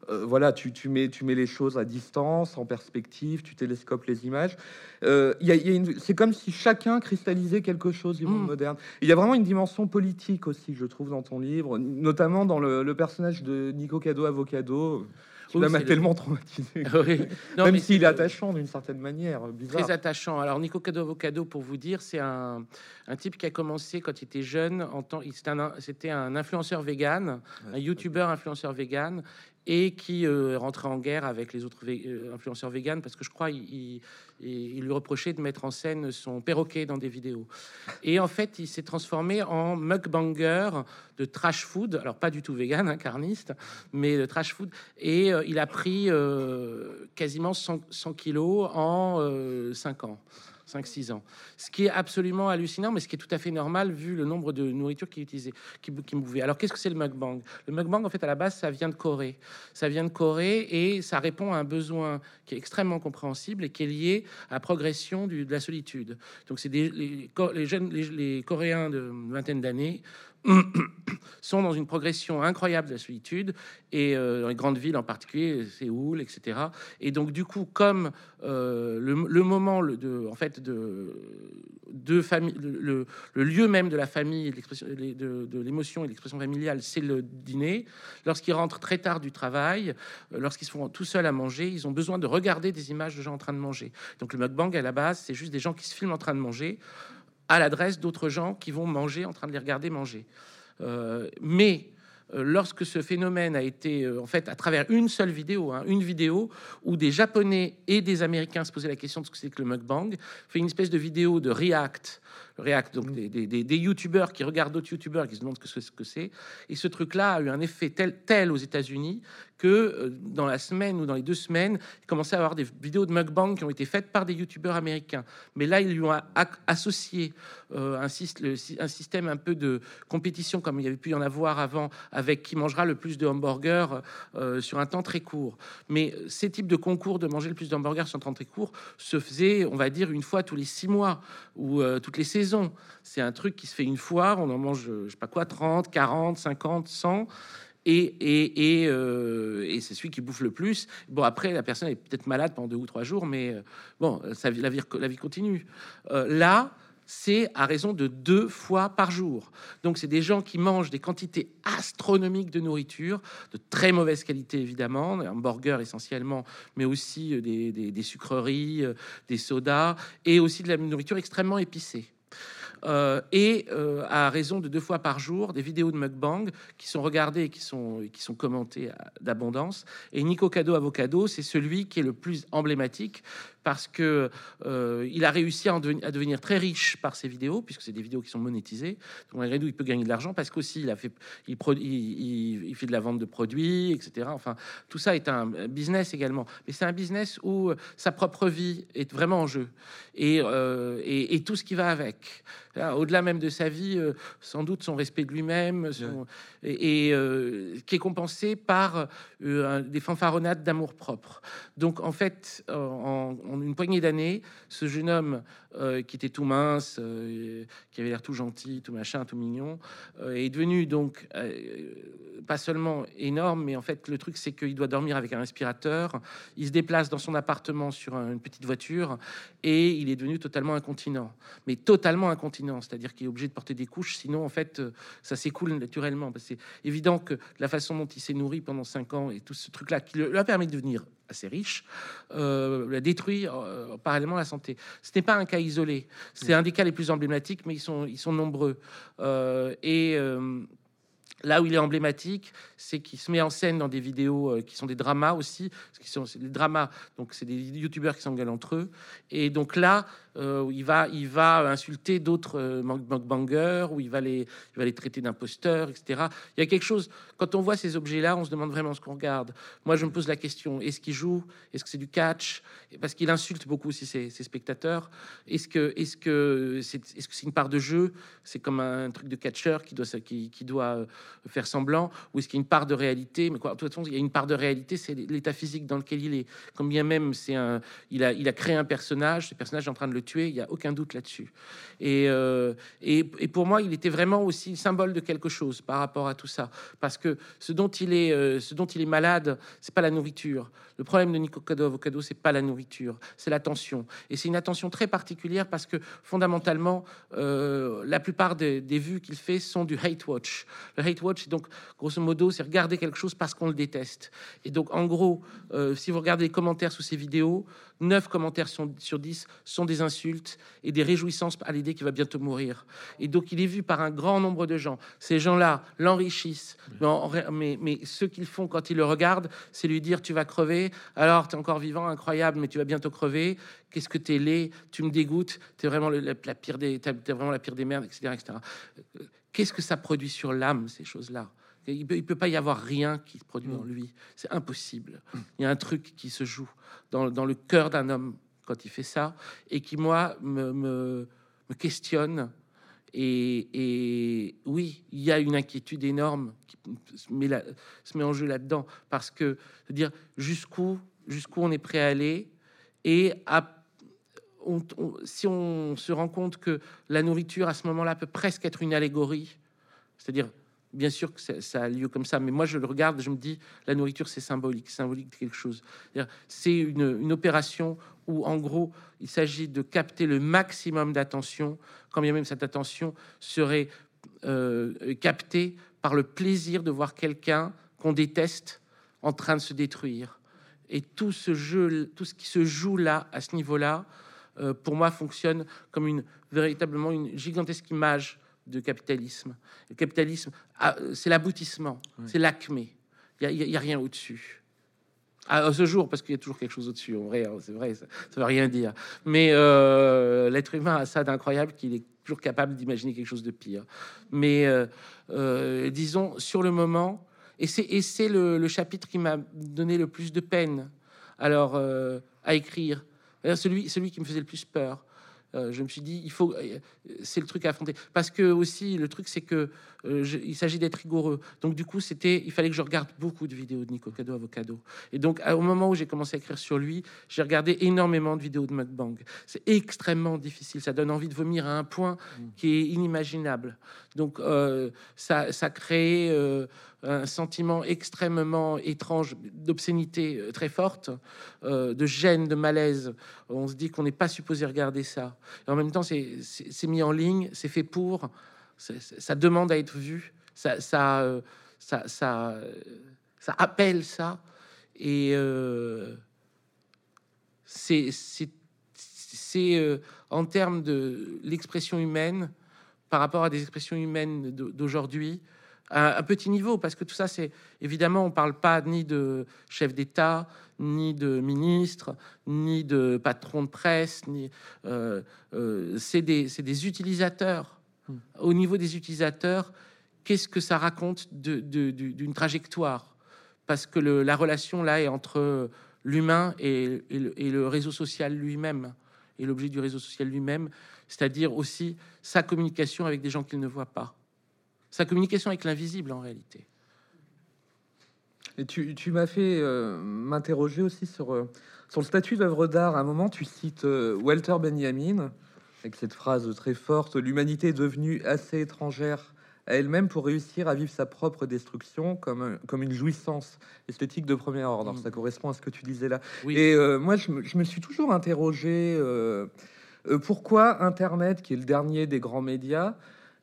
voilà, tu, mets, tu mets les choses à distance, en perspective, tu télescopes les images. Euh, c'est comme si chacun cristallisait quelque chose du monde mm. moderne. Il y a vraiment une dimension politique aussi, je trouve, dans ton livre, notamment dans le, personnage de Nico Cado Avocado. Qui m'a tellement traumatisé. *laughs* Même s'il est attachant d'une certaine manière. Bizarre. Très attachant. Alors, Nico Cado Avocado, pour vous dire, c'est un, un, type qui a commencé quand il était jeune. En temps, c'était un, un, influenceur vegan, un youtubeur influenceur vegan et qui euh, rentrait en guerre avec les autres euh, influenceurs véganes parce que je crois il, lui reprochait de mettre en scène son perroquet dans des vidéos. Et en fait, il s'est transformé en mukbanger de trash food, alors pas du tout vegan, hein, carniste, mais de trash food. Et euh, il a pris quasiment 100, 100 kilos en 5 ans. 5-6 ans. Ce qui est absolument hallucinant, mais ce qui est tout à fait normal vu le nombre de nourriture qui utilisait, qui, qui mouvait. Alors qu'est-ce que c'est le mukbang? Le mukbang, en fait, à la base, ça vient de Corée. Ça vient de Corée et ça répond à un besoin qui est extrêmement compréhensible et qui est lié à la progression de la solitude. Donc c'est les, les, jeunes, les Coréens de vingtaine d'années sont dans une progression incroyable de la solitude et euh, dans les grandes villes en particulier, Séoul, etc. Et donc du coup, comme euh, le, moment de, en fait, de, de famille, le, lieu même de la famille, de, l'émotion et l'expression familiale, c'est le dîner. Lorsqu'ils rentrent très tard du travail, euh, lorsqu'ils se font tout seuls à manger, ils ont besoin de regarder des images de gens en train de manger. Donc le mukbang à la base, c'est juste des gens qui se filment en train de manger à l'adresse d'autres gens qui vont manger en train de les regarder manger. Euh, mais euh, lorsque ce phénomène a été euh, en fait à travers une seule vidéo, hein, une vidéo où des Japonais et des Américains se posaient la question de ce que c'est que le mukbang, fait une espèce de vidéo de React React, donc des, des, des, youtubeurs qui regardent d'autres youtubeurs qui se demandent ce que c'est. Et ce truc-là a eu un effet tel, tel aux États-Unis que euh, dans la semaine ou dans les deux semaines, il commençait à avoir des vidéos de mukbang qui ont été faites par des youtubeurs américains. Mais là, ils lui ont associé euh, un, un, système un peu de compétition, comme il y avait pu y en avoir avant, avec qui mangera le plus de hamburgers euh, sur un temps très court. Mais ces types de concours de manger le plus de hamburgers sur un temps très court se faisaient, on va dire, une fois tous les six mois ou toutes les saisons c'est un truc qui se fait une fois, on en mange, je sais pas quoi, 30, 40, 50, 100. Et, euh, c'est celui qui bouffe le plus. Bon, après, la personne est peut-être malade pendant deux ou trois jours, mais euh, bon, ça, la, vie, la vie continue. Euh, là, c'est à raison de deux fois par jour. Donc, c'est des gens qui mangent des quantités astronomiques de nourriture, de très mauvaise qualité évidemment, un burger essentiellement, mais aussi des sucreries, des sodas, et aussi de la nourriture extrêmement épicée. Euh, et euh, à raison de deux fois par jour des vidéos de mukbang qui sont regardées et qui sont, qui sont commentées d'abondance. Et Nico Cado Avocado, c'est celui qui est le plus emblématique parce que euh, il a réussi à, devenir très riche par ses vidéos, puisque c'est des vidéos qui sont monétisées. Donc malgré tout, il peut gagner de l'argent parce qu'aussi il fait, il, il, il, fait de la vente de produits, etc. Enfin, tout ça est un business également, mais c'est un business où sa propre vie est vraiment en jeu et, et tout ce qui va avec. Au-delà même de sa vie, euh, sans doute son respect de lui-même, et, euh, qui est compensé par euh, des fanfaronnades d'amour propre. Donc en fait, en, une poignée d'années, ce jeune homme euh, qui était tout mince, euh, qui avait l'air tout gentil, tout machin, tout mignon, euh, est devenu donc pas seulement énorme, mais en fait le truc c'est qu'il doit dormir avec un respirateur. Il se déplace dans son appartement sur une petite voiture et il est devenu totalement incontinent, mais totalement incontinent, c'est-à-dire qu'il est obligé de porter des couches, sinon en fait ça s'écoule naturellement. C'est évident que la façon dont il s'est nourri pendant cinq ans et tout ce truc-là qui lui a permis de devenir assez riche, euh, la détruit euh, parallèlement la santé. Ce n'est pas un cas isolé, c'est un des cas les plus emblématiques, mais ils sont, ils sont nombreux. Euh, et Là où il est emblématique, c'est qu'il se met en scène dans des vidéos euh, qui sont des dramas aussi, qui sont des dramas. Donc c'est des youtubeurs qui s'engueulent entre eux. Et donc là, euh, il va, il va insulter d'autres euh, bangers, ou il va les, il va les traiter d'imposteurs, etc. Il y a quelque chose. Quand on voit ces objets-là, on se demande vraiment ce qu'on regarde. Moi, je me pose la question est-ce qu'il joue Est-ce que c'est du catch? Parce qu'il insulte beaucoup aussi ses, spectateurs. Est-ce que, est-ce que c'est, est-ce que c'est une part de jeu? C'est comme un truc de catcheur qui doit, qui, qui doit faire semblant, ou est-ce qu'il y a une part de réalité? Mais quoi, de toute façon, il y a une part de réalité, c'est l'état physique dans lequel il est. Comme bien même, c'est un, il a, il a créé un personnage, ce personnage est en train de le tuer, il y a aucun doute là-dessus. Et, euh, et, pour moi, il était vraiment aussi le symbole de quelque chose par rapport à tout ça, parce que ce dont il est, euh, ce dont malade, c'est pas la nourriture. Le problème de Nico Cado Avocado, c'est pas la nourriture, c'est l'attention. Et c'est une attention très particulière parce que fondamentalement, euh, la plupart des, des vues qu'il fait sont du hate watch. Le hate watch, donc grosso modo, c'est regarder quelque chose parce qu'on le déteste. Et donc, en gros, euh, si vous regardez les commentaires sous ces vidéos, 9 commentaires sur 10 sont des insultes et des réjouissances à l'idée qu'il va bientôt mourir. Et donc, il est vu par un grand nombre de gens. Ces gens-là l'enrichissent. Mais, mais, ce qu'ils font quand ils le regardent, c'est lui dire Tu vas crever, alors tu es encore vivant, incroyable, mais tu vas bientôt crever. Qu'est-ce que tu es laid, tu me dégoûtes, tu es vraiment la, pire des, es vraiment la pire des merdes, etc. etc. Qu'est-ce que ça produit sur l'âme, ces choses-là? Il peut, peut pas y avoir rien qui se produit en mm. lui. C'est impossible. Il y a un truc qui se joue dans, dans le cœur d'un homme quand il fait ça et qui, moi, me, me, questionne. Et, et, oui, il y a une inquiétude énorme qui se met, se met en jeu là-dedans parce que, dire jusqu'où jusqu'où on est prêt à aller et à si on se rend compte que la nourriture à ce moment-là peut presque être une allégorie, c'est-à-dire bien sûr que ça, a lieu comme ça, mais moi je le regarde, je me dis la nourriture c'est symbolique, symbolique de quelque chose. C'est une, opération où en gros il s'agit de capter le maximum d'attention, quand bien même cette attention serait euh, captée par le plaisir de voir quelqu'un qu'on déteste en train de se détruire. Et tout ce jeu, tout ce qui se joue là, à ce niveau-là, euh, pour moi, fonctionne comme une véritablement une gigantesque image de capitalisme. Le capitalisme, ah, c'est l'aboutissement, c'est l'acmé. Il n'y a, rien au-dessus. À ce jour, parce qu'il y a toujours quelque chose au-dessus, en vrai, hein, c'est vrai, ça ne veut rien dire. Mais euh, l'être humain a ça d'incroyable qu'il est toujours capable d'imaginer quelque chose de pire. Mais euh, disons, sur le moment, et c'est le, le chapitre qui m'a donné le plus de peine alors à écrire celui, celui qui me faisait le plus peur. Euh, je me suis dit, il faut, euh, c'est le truc à affronter. Parce que aussi, le truc, c'est que euh, il s'agit d'être rigoureux. Donc du coup, c'était, il fallait que je regarde beaucoup de vidéos de Nico Cado Avocado. Et donc, au moment où j'ai commencé à écrire sur lui, j'ai regardé énormément de vidéos de mukbang. C'est extrêmement difficile. Ça donne envie de vomir à un point qui est inimaginable. Donc, ça, ça crée un sentiment extrêmement étrange d'obscénité euh, très forte, euh, de gêne, de malaise. On se dit qu'on n'est pas supposé regarder ça. Et en même temps, c'est mis en ligne, c'est fait pour, ça demande à être vu, ça, ça, euh, ça, ça, ça appelle ça. Et euh, c'est en termes de l'expression humaine par rapport à des expressions humaines d'aujourd'hui, à un petit niveau, parce que tout ça, c'est évidemment, on ne parle pas ni de chef d'État, ni de ministre, ni de patron de presse, ni euh, euh, c'est des, des, utilisateurs. Hmm. Au niveau des utilisateurs, qu'est-ce que ça raconte d'une trajectoire? Parce que le, la relation là est entre l'humain et, et, le réseau social lui-même, et l'objet du réseau social lui-même, c'est-à-dire aussi sa communication avec des gens qu'il ne voit pas sa communication avec l'invisible en réalité. Et tu, tu m'as fait euh, m'interroger aussi sur, euh, sur le statut d'œuvre d'art. À un moment, tu cites euh, Walter Benjamin, avec cette phrase très forte, l'humanité est devenue assez étrangère à elle-même pour réussir à vivre sa propre destruction comme, comme une jouissance esthétique de premier ordre. Mm. Ça correspond à ce que tu disais là. Et euh, moi, je me, suis toujours interrogé pourquoi Internet, qui est le dernier des grands médias,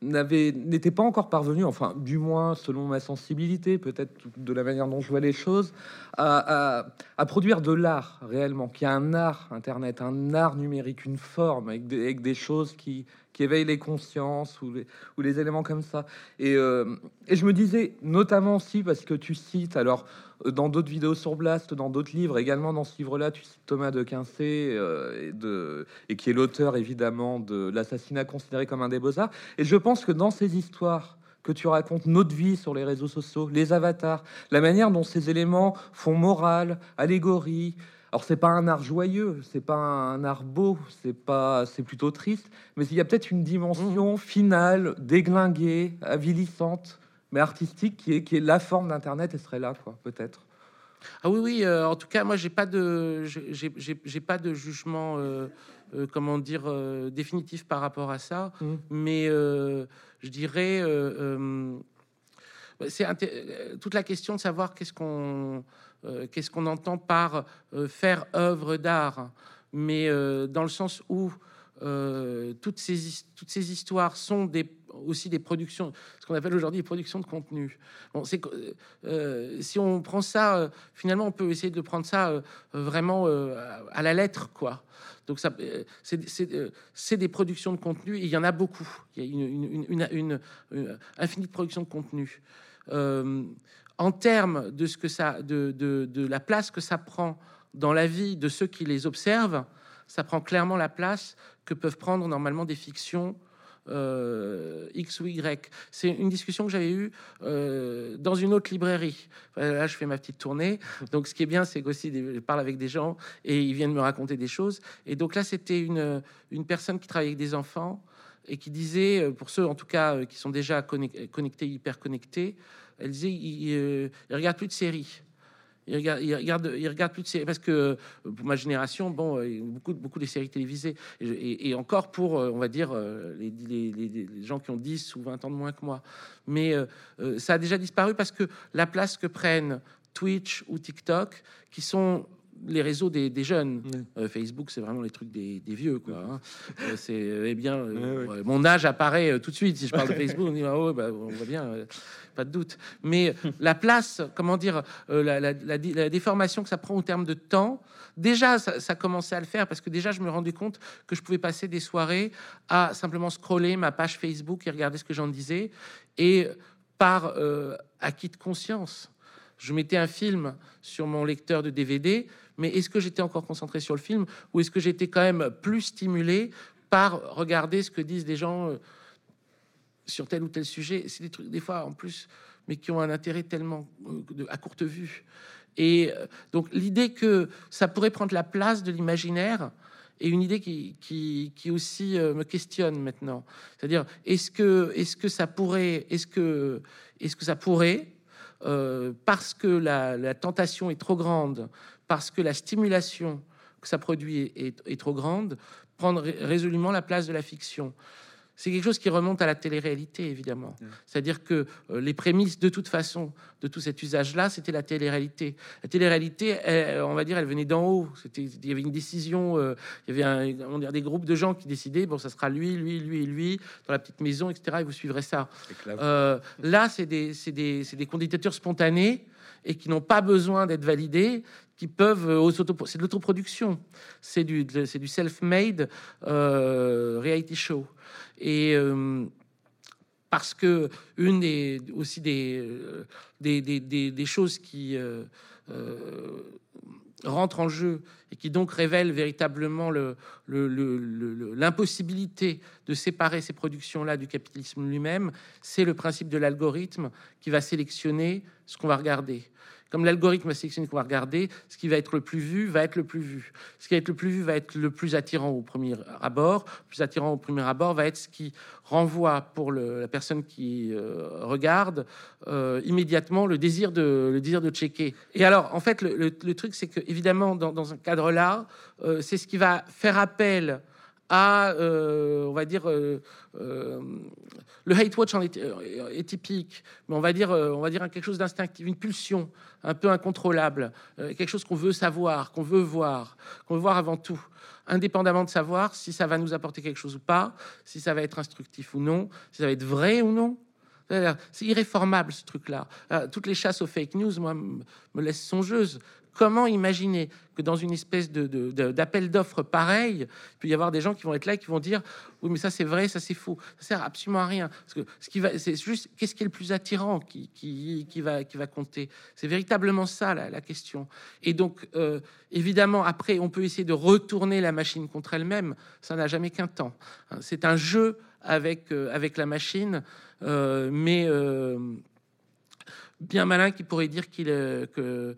n'était pas encore parvenu, enfin, du moins selon ma sensibilité, peut-être de la manière dont je vois les choses, à, produire de l'art réellement, qui a un art Internet, un art numérique, une forme, avec des choses qui, qui éveille les consciences ou les, éléments comme ça. Et, euh, et, je me disais, notamment aussi, parce que tu cites, alors dans d'autres vidéos sur Blast, dans d'autres livres, également dans ce livre-là, tu cites Thomas de Quincé, euh, et, de, et qui est l'auteur évidemment de l'assassinat considéré comme un des beaux-arts. Et je pense que dans ces histoires, que tu racontes notre vie sur les réseaux sociaux, les avatars, la manière dont ces éléments font morale, allégorie, alors c'est pas un art joyeux, c'est pas un art beau, c'est pas, c'est plutôt triste, mais il y a peut-être une dimension mmh. finale, déglinguée, avilissante, mais artistique, qui est, qui est la forme d'Internet et serait là, quoi, peut-être. Ah oui, oui. Euh, en tout cas, moi, j'ai pas de, j'ai pas de jugement, euh, euh, comment dire, définitif par rapport à ça. Mmh. Mais je dirais, c'est toute la question de savoir qu'est-ce qu'on qu'est-ce qu'on entend par faire œuvre d'art, mais dans le sens où toutes, ces, toutes ces histoires sont des, aussi des productions, ce qu'on appelle aujourd'hui des productions de contenu. Bon, c'est si on prend ça, finalement, on peut essayer de prendre ça vraiment à la lettre, quoi. Donc ça, c'est des productions de contenu. Et il y en a beaucoup. Il y a une, une, infinie de productions de contenu en termes de, ce que ça, de, la place que ça prend dans la vie de ceux qui les observent, ça prend clairement la place que peuvent prendre normalement des fictions euh, X ou Y. C'est une discussion que j'avais eue euh, dans une autre librairie. Là, je fais ma petite tournée. *laughs* Donc, ce qui est bien, c'est qu'aussi, je parle avec des gens et ils viennent me raconter des choses. Et donc là, c'était une, une personne qui travaille avec des enfants et qui disait, pour ceux en tout cas qui sont déjà connectés, hyper connectés, elle disait, il, euh, regarde plus de séries. Il regarde, il regarde, il regarde de séries parce que euh, pour ma génération, bon, euh, beaucoup, beaucoup de séries télévisées et, encore pour, on va dire, les, les, gens qui ont 10 ou 20 ans de moins que moi. Mais ça a déjà disparu parce que la place que prennent Twitch ou TikTok, qui sont les réseaux des, jeunes. Euh, Facebook, c'est vraiment les trucs des, vieux, quoi. Hein. Euh, c'est eh bien, euh, mon âge apparaît tout de suite si je parle de *laughs* Facebook. On dit ah bah, on voit bien, pas de doute. Mais la place, comment dire, la, déformation que ça prend au terme de temps. Déjà, ça, ça, commençait à le faire parce que déjà, je me rendais compte que je pouvais passer des soirées à simplement scroller ma page Facebook et regarder ce que j'en disais et par acquis de conscience. Je mettais un film sur mon lecteur de DVD mais est-ce que j'étais encore concentré sur le film ou est-ce que j'étais quand même plus stimulé par regarder ce que disent des gens euh, sur tel ou tel sujet? C'est des trucs, des fois, en plus, mais qui ont un intérêt tellement euh, à courte vue. Et euh, donc, l'idée que ça pourrait prendre la place de l'imaginaire est une idée qui, qui, aussi me questionne maintenant. C'est-à-dire, est-ce que, est-ce que ça pourrait, est-ce que, est-ce que ça pourrait, parce que la, tentation est trop grande, parce que la stimulation que ça produit est, trop grande, prendre résolument la place de la fiction. C'est quelque chose qui remonte à la télé-réalité, évidemment. C'est-à-dire que euh, les prémices, de toute façon, de tout cet usage-là, c'était la télé-réalité. La télé-réalité, on va dire, elle venait d'en haut. C'était, il y avait une décision, euh, il y avait un, on dire, des groupes de gens qui décidaient, bon, ça sera lui, lui, lui et lui, dans la petite maison, etc. Et vous suivrez ça. Euh, là, c'est des, c'est des, c'est des candidatures spontanées et qui n'ont pas besoin d'être validés, qui peuvent euh, c'est de l'autoproduction, c'est du c'est du self-made euh, reality show et euh, parce que une des aussi des des, choses qui rentrent en jeu et qui donc révèlent véritablement l'impossibilité de séparer ces productions-là du capitalisme lui-même, c'est le principe de l'algorithme qui va sélectionner ce qu'on va regarder. Comme l'algorithme va sélectionner qu'on va regarder, ce qui va être le plus vu va être le plus vu. Ce qui va être le plus vu va être le plus attirant au premier abord. Le plus attirant au premier abord va être ce qui renvoie pour la personne qui euh, regarde euh, immédiatement le désir de le désir de checker. Et alors, en fait, le, truc, c'est que évidemment, dans, un cadre là, euh, c'est ce qui va faire appel à, euh, on va dire, euh, euh, le hate watch en est, typique, mais on va dire, on va dire quelque chose d'instinctif, une pulsion un peu incontrôlable, quelque chose qu'on veut savoir, qu'on veut voir, qu'on veut voir avant tout, indépendamment de savoir si ça va nous apporter quelque chose ou pas, si ça va être instructif ou non, si ça va être vrai ou non. C'est irréformable ce truc-là. Toutes les chasses aux fake news, moi, me laissent songeuse. Comment imaginer que dans une espèce d'appel d'offres pareil, il peut y avoir des gens qui vont être là et qui vont dire oui mais ça c'est vrai, ça c'est faux, ça sert absolument à rien. Parce que ce qui va, c'est juste qu'est-ce qui est le plus attirant qui, qui, va, qui va compter? C'est véritablement ça la, question. Et donc euh, évidemment après on peut essayer de retourner la machine contre elle-même. Ça n'a jamais qu'un temps. Hein. C'est un jeu avec euh, avec la machine, euh, mais bien malin qui pourrait dire qu'il que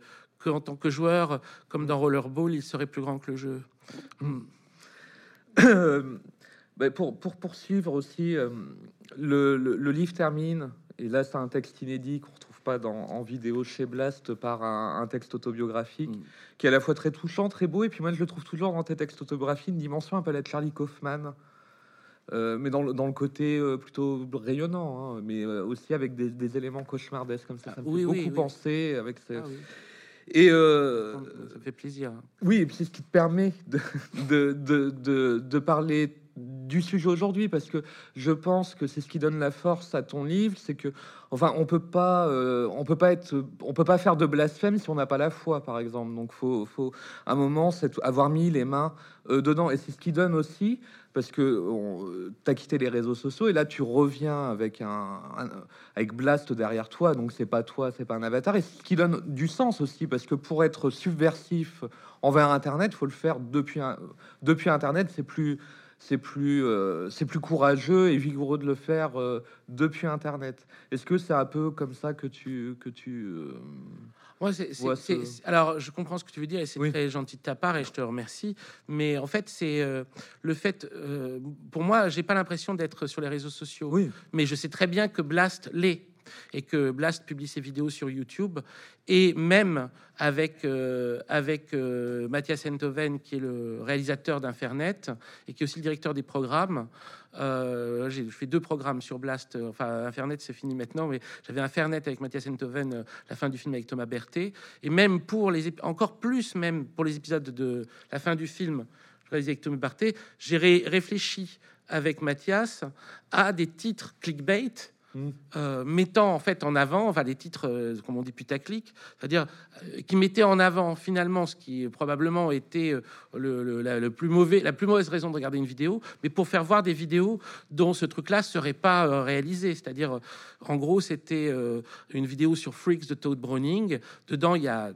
en tant que joueur, comme dans Rollerball, il serait plus grand que le jeu. Hmm. *coughs* Ben, pour, pour, poursuivre aussi, euh, le, le, livre termine, et là c'est un texte inédit qu'on retrouve pas dans, en vidéo chez Blast par un, texte autobiographique hmm. qui est à la fois très touchant, très beau, et puis moi je le trouve toujours dans tes textes autobiographiques une dimension un peu à la Charlie Kaufman. Euh, mais dans le, dans le côté euh, plutôt rayonnant, hein, mais aussi avec des, des, éléments cauchemardesques comme ça. Ça me oui, fait beaucoup oui, penser avec ces, ah et euh, ça fait plaisir. Oui, et puis c'est ce qui te permet de, de, de, de, parler du sujet aujourd'hui parce que je pense que c'est ce qui donne la force à ton livre, c'est que enfin on peut pas euh, on peut pas être on peut pas faire de blasphème si on n'a pas la foi par exemple. Donc faut faut un moment avoir mis les mains euh, dedans et c'est ce qui donne aussi parce que tu as quitté les réseaux sociaux et là tu reviens avec un, avec Blast derrière toi, donc c'est pas toi, c'est pas un avatar, et ce qui donne du sens aussi, parce que pour être subversif envers Internet, faut le faire depuis un, depuis Internet, c'est plus c'est plus euh, c'est plus courageux et vigoureux de le faire euh, depuis Internet. Est-ce que c'est un peu comme ça que tu que tu euh, alors, je comprends ce que tu veux dire et c'est très gentil de ta part et je te remercie. Mais en fait, c'est euh, le fait. Euh, pour moi, j'ai pas l'impression d'être sur les réseaux sociaux. Oui. Mais je sais très bien que Blast l'est et que Blast publie ses vidéos sur YouTube et même avec euh, avec Mathias Enthoven qui est le réalisateur d'Infernet et qui est aussi le directeur des programmes euh, j'ai fait deux programmes sur Blast. Euh, enfin, Infernet, c'est fini maintenant, mais j'avais Infernet avec Mathias Enthoven, euh, la fin du film avec Thomas Berthet. Et même pour les encore plus, même pour les épisodes de la fin du film réalisé avec Thomas Berthet, j'ai réfléchi avec Mathias à des titres clickbait euh, mettant en fait en avant, enfin des titres, euh, comme on dit putaclic, c'est-à-dire euh, qui mettaient en avant finalement ce qui probablement était le, le, plus mauvais, la plus mauvaise raison de regarder une vidéo, mais pour faire voir des vidéos dont ce truc-là serait pas réalisé. C'est-à-dire, en gros, c'était une vidéo sur Freaks de Todd Browning. Dedans, il y a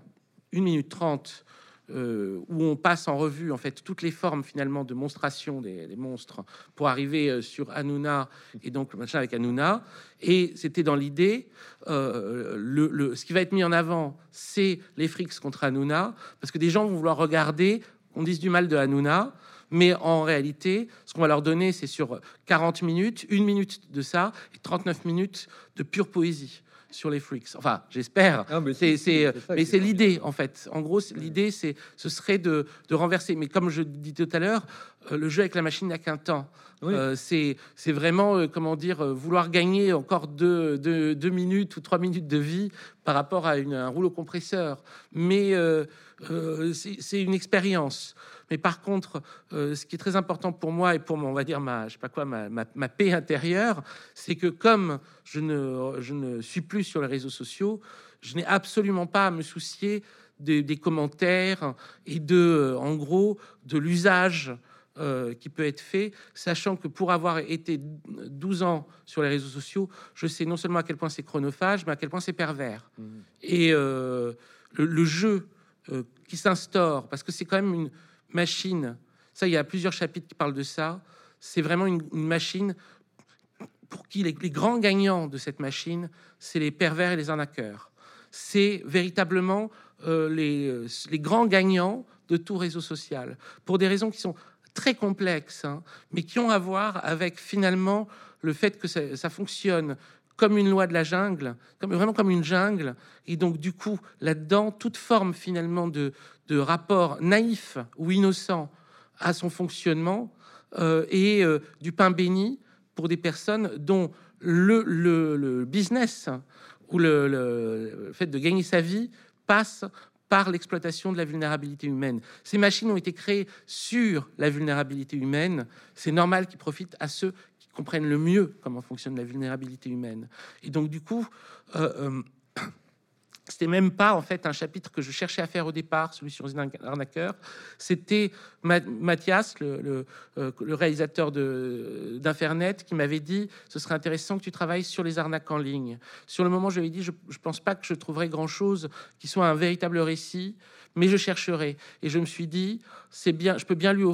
une minute trente euh, où on passe en revue en fait toutes les formes finalement de monstration des, monstres pour arriver euh, sur Hanouna et donc le machin avec Hanouna. Et c'était dans l'idée, euh, le, ce qui va être mis en avant, c'est les frics contre Hanouna, parce que des gens vont vouloir regarder, on dise du mal de Hanouna, mais en réalité, ce qu'on va leur donner, c'est sur 40 minutes, une minute de ça et 39 minutes de pure poésie sur les freaks. Enfin, j'espère. mais c'est l'idée en fait. En gros, l'idée c'est ce serait de, de, renverser. Mais comme je dis tout à l'heure, euh, le jeu avec la machine n'a qu'un temps. Euh, c'est vraiment euh, comment dire vouloir gagner encore deux, deux, deux, minutes ou trois minutes de vie par rapport à une, un rouleau compresseur. Mais c'est une expérience. Mais par contre, euh, ce qui est très important pour moi et pour, on va dire, ma, je sais pas quoi, ma, ma, paix intérieure, c'est que comme je ne, je ne suis plus sur les réseaux sociaux, je n'ai absolument pas à me soucier des, des commentaires et de, euh, en gros, de l'usage euh, qui peut être fait, sachant que pour avoir été 12 ans sur les réseaux sociaux, je sais non seulement à quel point c'est chronophage, mais à quel point c'est pervers. Mmh. Et le, le, jeu qui s'instaure, parce que c'est quand même une, machine, ça, il y a plusieurs chapitres qui parlent de ça. C'est vraiment une, machine pour qui les, grands gagnants de cette machine, c'est les pervers et les arnaqueurs. C'est véritablement euh, les, les, grands gagnants de tout réseau social, pour des raisons qui sont très complexes, hein, mais qui ont à voir avec finalement le fait que ça fonctionne comme une loi de la jungle, comme, vraiment comme une jungle. Et donc, du coup, là-dedans, toute forme finalement de, de rapport naïf ou innocent à son fonctionnement et du pain béni pour des personnes dont le, le, business ou le, le, fait de gagner sa vie passe par l'exploitation de la vulnérabilité humaine. Ces machines ont été créées sur la vulnérabilité humaine. C'est normal qu'ils profitent à ceux comprennent le mieux comment fonctionne la vulnérabilité humaine. Et donc, du coup, euh, euh, c'était même pas en fait un chapitre que je cherchais à faire au départ, celui sur les arnaqueurs. C'était Mathias, le, euh, réalisateur d'Infernet, qui m'avait dit ce serait intéressant que tu travailles sur les arnaques en ligne. Sur le moment, je lui ai dit je ne pense pas que je trouverai grand chose qui soit un véritable récit mais je chercherai. Et je me suis dit, c'est bien, je peux bien lui,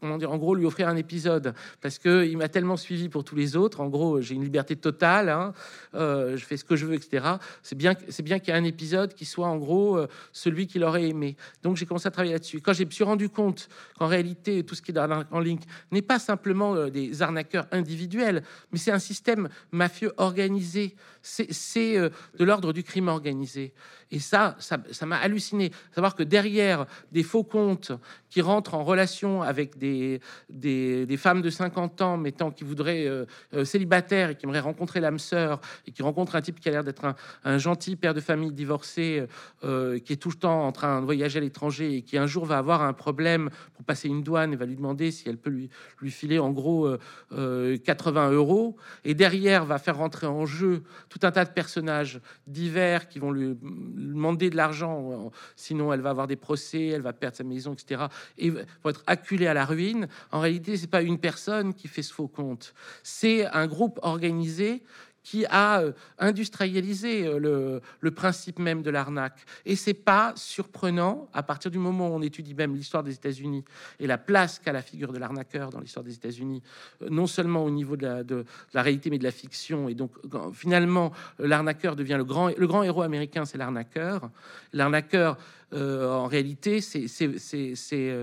comment dire, en gros, lui offrir un épisode parce que il m'a tellement suivi pour tous les autres. En gros, j'ai une liberté totale, hein, euh, je fais ce que je veux, etc. C'est bien, c'est bien qu'il y ait un épisode qui soit en gros euh, celui qu'il aurait aimé. Donc j'ai commencé à travailler là-dessus. Quand j'ai me suis rendu compte qu'en réalité tout ce qui est en ligne n'est pas simplement euh, des arnaqueurs individuels, mais c'est un système mafieux organisé. C'est de l'ordre du crime organisé. Et ça, ça m'a halluciné. Savoir que derrière des faux comptes qui rentrent en relation avec des, des, femmes de 50 ans, mettant qui voudraient euh, euh, célibataires et qui aimeraient rencontrer l'âme sœur et qui rencontrent un type qui a l'air d'être un, gentil père de famille divorcé, euh, qui est tout le temps en train de voyager à l'étranger et qui un jour va avoir un problème pour passer une douane et va lui demander si elle peut lui, lui filer en gros 80 euros. Et derrière va faire rentrer en jeu tout un tas de personnages divers qui vont lui demander de l'argent, sinon elle va avoir des procès, elle va perdre sa maison, etc. Et va être acculée à la ruine. En réalité, c'est pas une personne qui fait ce faux compte, c'est un groupe organisé qui a euh, industrialisé euh, le, principe même de l'arnaque. Et c'est pas surprenant à partir du moment où on étudie même l'histoire des États-Unis et la place qu'a la figure de l'arnaqueur dans l'histoire des États-Unis, euh, non seulement au niveau de la, de la, réalité mais de la fiction. Et donc finalement, l'arnaqueur devient le grand, le grand héros américain, c'est l'arnaqueur. L'arnaqueur euh, en réalité, c'est, c'est,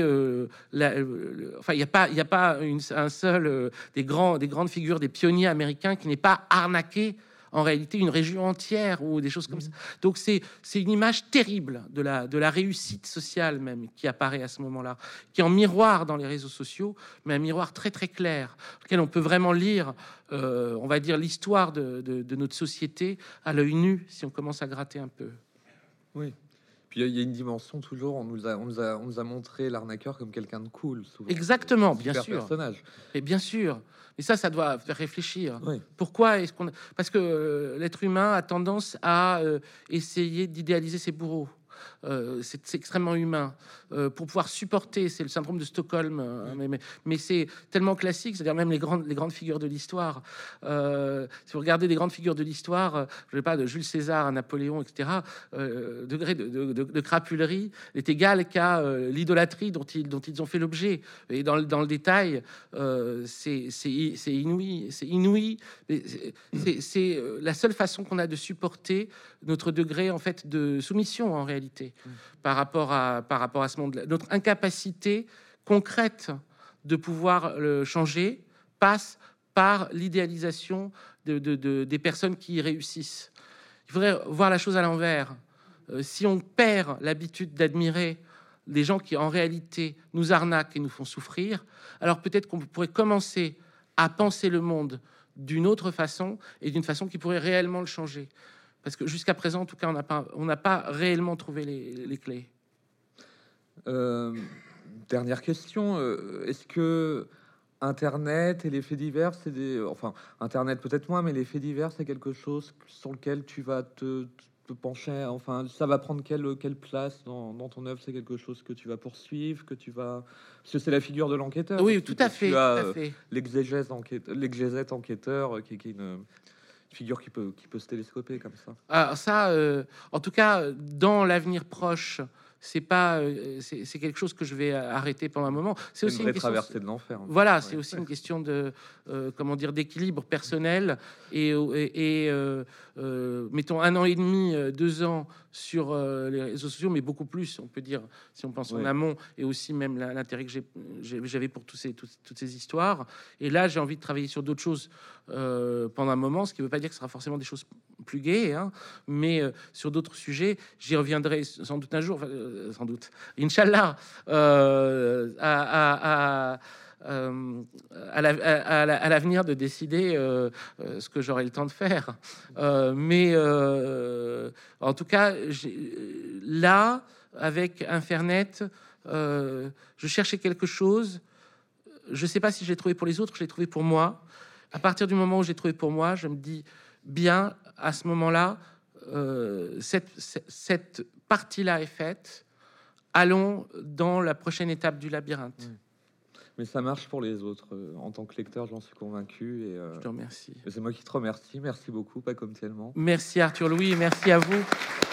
euh, enfin, il n'y a pas, il a pas un seul euh, des grands, des grandes figures, des pionniers américains qui n'est pas arnaqué en réalité une région entière ou des choses comme ça. Donc c'est une image terrible de la de la réussite sociale même qui apparaît à ce moment-là, qui est en miroir dans les réseaux sociaux, mais un miroir très très clair, lequel on peut vraiment lire, on va dire l'histoire de, de, de notre société à l'œil nu si on commence à gratter un peu. Oui, il y a une dimension toujours, on nous a, on nous a, on nous a montré l'arnaqueur comme quelqu'un de cool. Souvent. Exactement, bien sûr. Personnage. Et bien sûr. Et ça, ça doit faire réfléchir. Pourquoi est-ce qu'on... Parce que euh, l'être humain a tendance à euh, essayer d'idéaliser ses bourreaux. Euh, c'est extrêmement humain. Euh, pour pouvoir supporter, c'est le syndrome de Stockholm, euh, mais, mais, c'est tellement classique, c'est-à-dire même les grandes, les grandes figures de l'histoire. si vous regardez des grandes figures de l'histoire, je ne sais pas, de Jules César à Napoléon, etc., degré de, de, crapulerie est égal qu'à l'idolâtrie dont ils, dont ils ont fait l'objet. Et dans, dans le détail, c'est inouï, c'est inouï. C'est la seule façon qu'on a de supporter notre degré en fait de soumission en réalité par, rapport à, par rapport à ce monde. Notre incapacité concrète de pouvoir le changer passe par l'idéalisation de, des personnes qui y réussissent. Il faudrait voir la chose à l'envers. Euh, si on perd l'habitude d'admirer les gens qui en réalité nous arnaquent et nous font souffrir, alors peut-être qu'on pourrait commencer à penser le monde d'une autre façon et d'une façon qui pourrait réellement le changer. Parce que jusqu'à présent, en tout cas, on n'a pas, on n'a pas réellement trouvé les, clés. Euh, dernière question. Euh, est-ce que Internet et les faits divers, c'est des... Enfin, Internet peut-être moins, mais les faits divers, c'est quelque chose sur lequel tu vas te, pencher. Enfin, ça va prendre quelle, quelle place dans, ton œuvre? C'est quelque chose que tu vas poursuivre, que tu vas... Parce que c'est la figure de l'enquêteur. Oui, tout à fait. L'exégèse enquêteur, enquêteur, qui, qui est une figure qui peut, qui peut se télescoper comme ça. Alors ah, ça, euh, en tout cas, dans l'avenir proche, c'est pas, euh, c'est quelque chose que je vais arrêter pendant un moment. C'est aussi une traversée de l'enfer. Voilà, c'est aussi une question de, euh, comment dire, d'équilibre personnel et, et, mettons un an et demi, deux ans sur les réseaux sociaux, mais beaucoup plus, on peut dire, si on pense en amont, et aussi même l'intérêt que j'avais pour tous ces, toutes ces histoires. Et là, j'ai envie de travailler sur d'autres choses pendant un moment, ce qui ne veut pas dire que ce sera forcément des choses plus gaies, hein, mais sur d'autres sujets, j'y reviendrai sans doute un jour. Euh, sans doute, Inch'Allah, euh, à, euh, à la- à la- à l'avenir de décider euh, euh, ce que j'aurai le temps de faire. Euh, mais euh, en tout cas, j'ai- là, avec Infernet, euh, je cherchais quelque chose. Je ne sais pas si je l'ai trouvé pour les autres, je l'ai trouvé pour moi. À partir du moment où j'ai trouvé pour moi, je me dis bien, à ce moment-là, euh, cette, partie-là est faite. Allons dans la prochaine étape du labyrinthe. Mais ça marche pour les autres. Euh, En tant que lecteur, j'en suis convaincu. Et, euh, Je te remercie. c'est moi qui te remercie. Merci beaucoup, pas comme tellement. Merci Arthur Louis, merci à vous.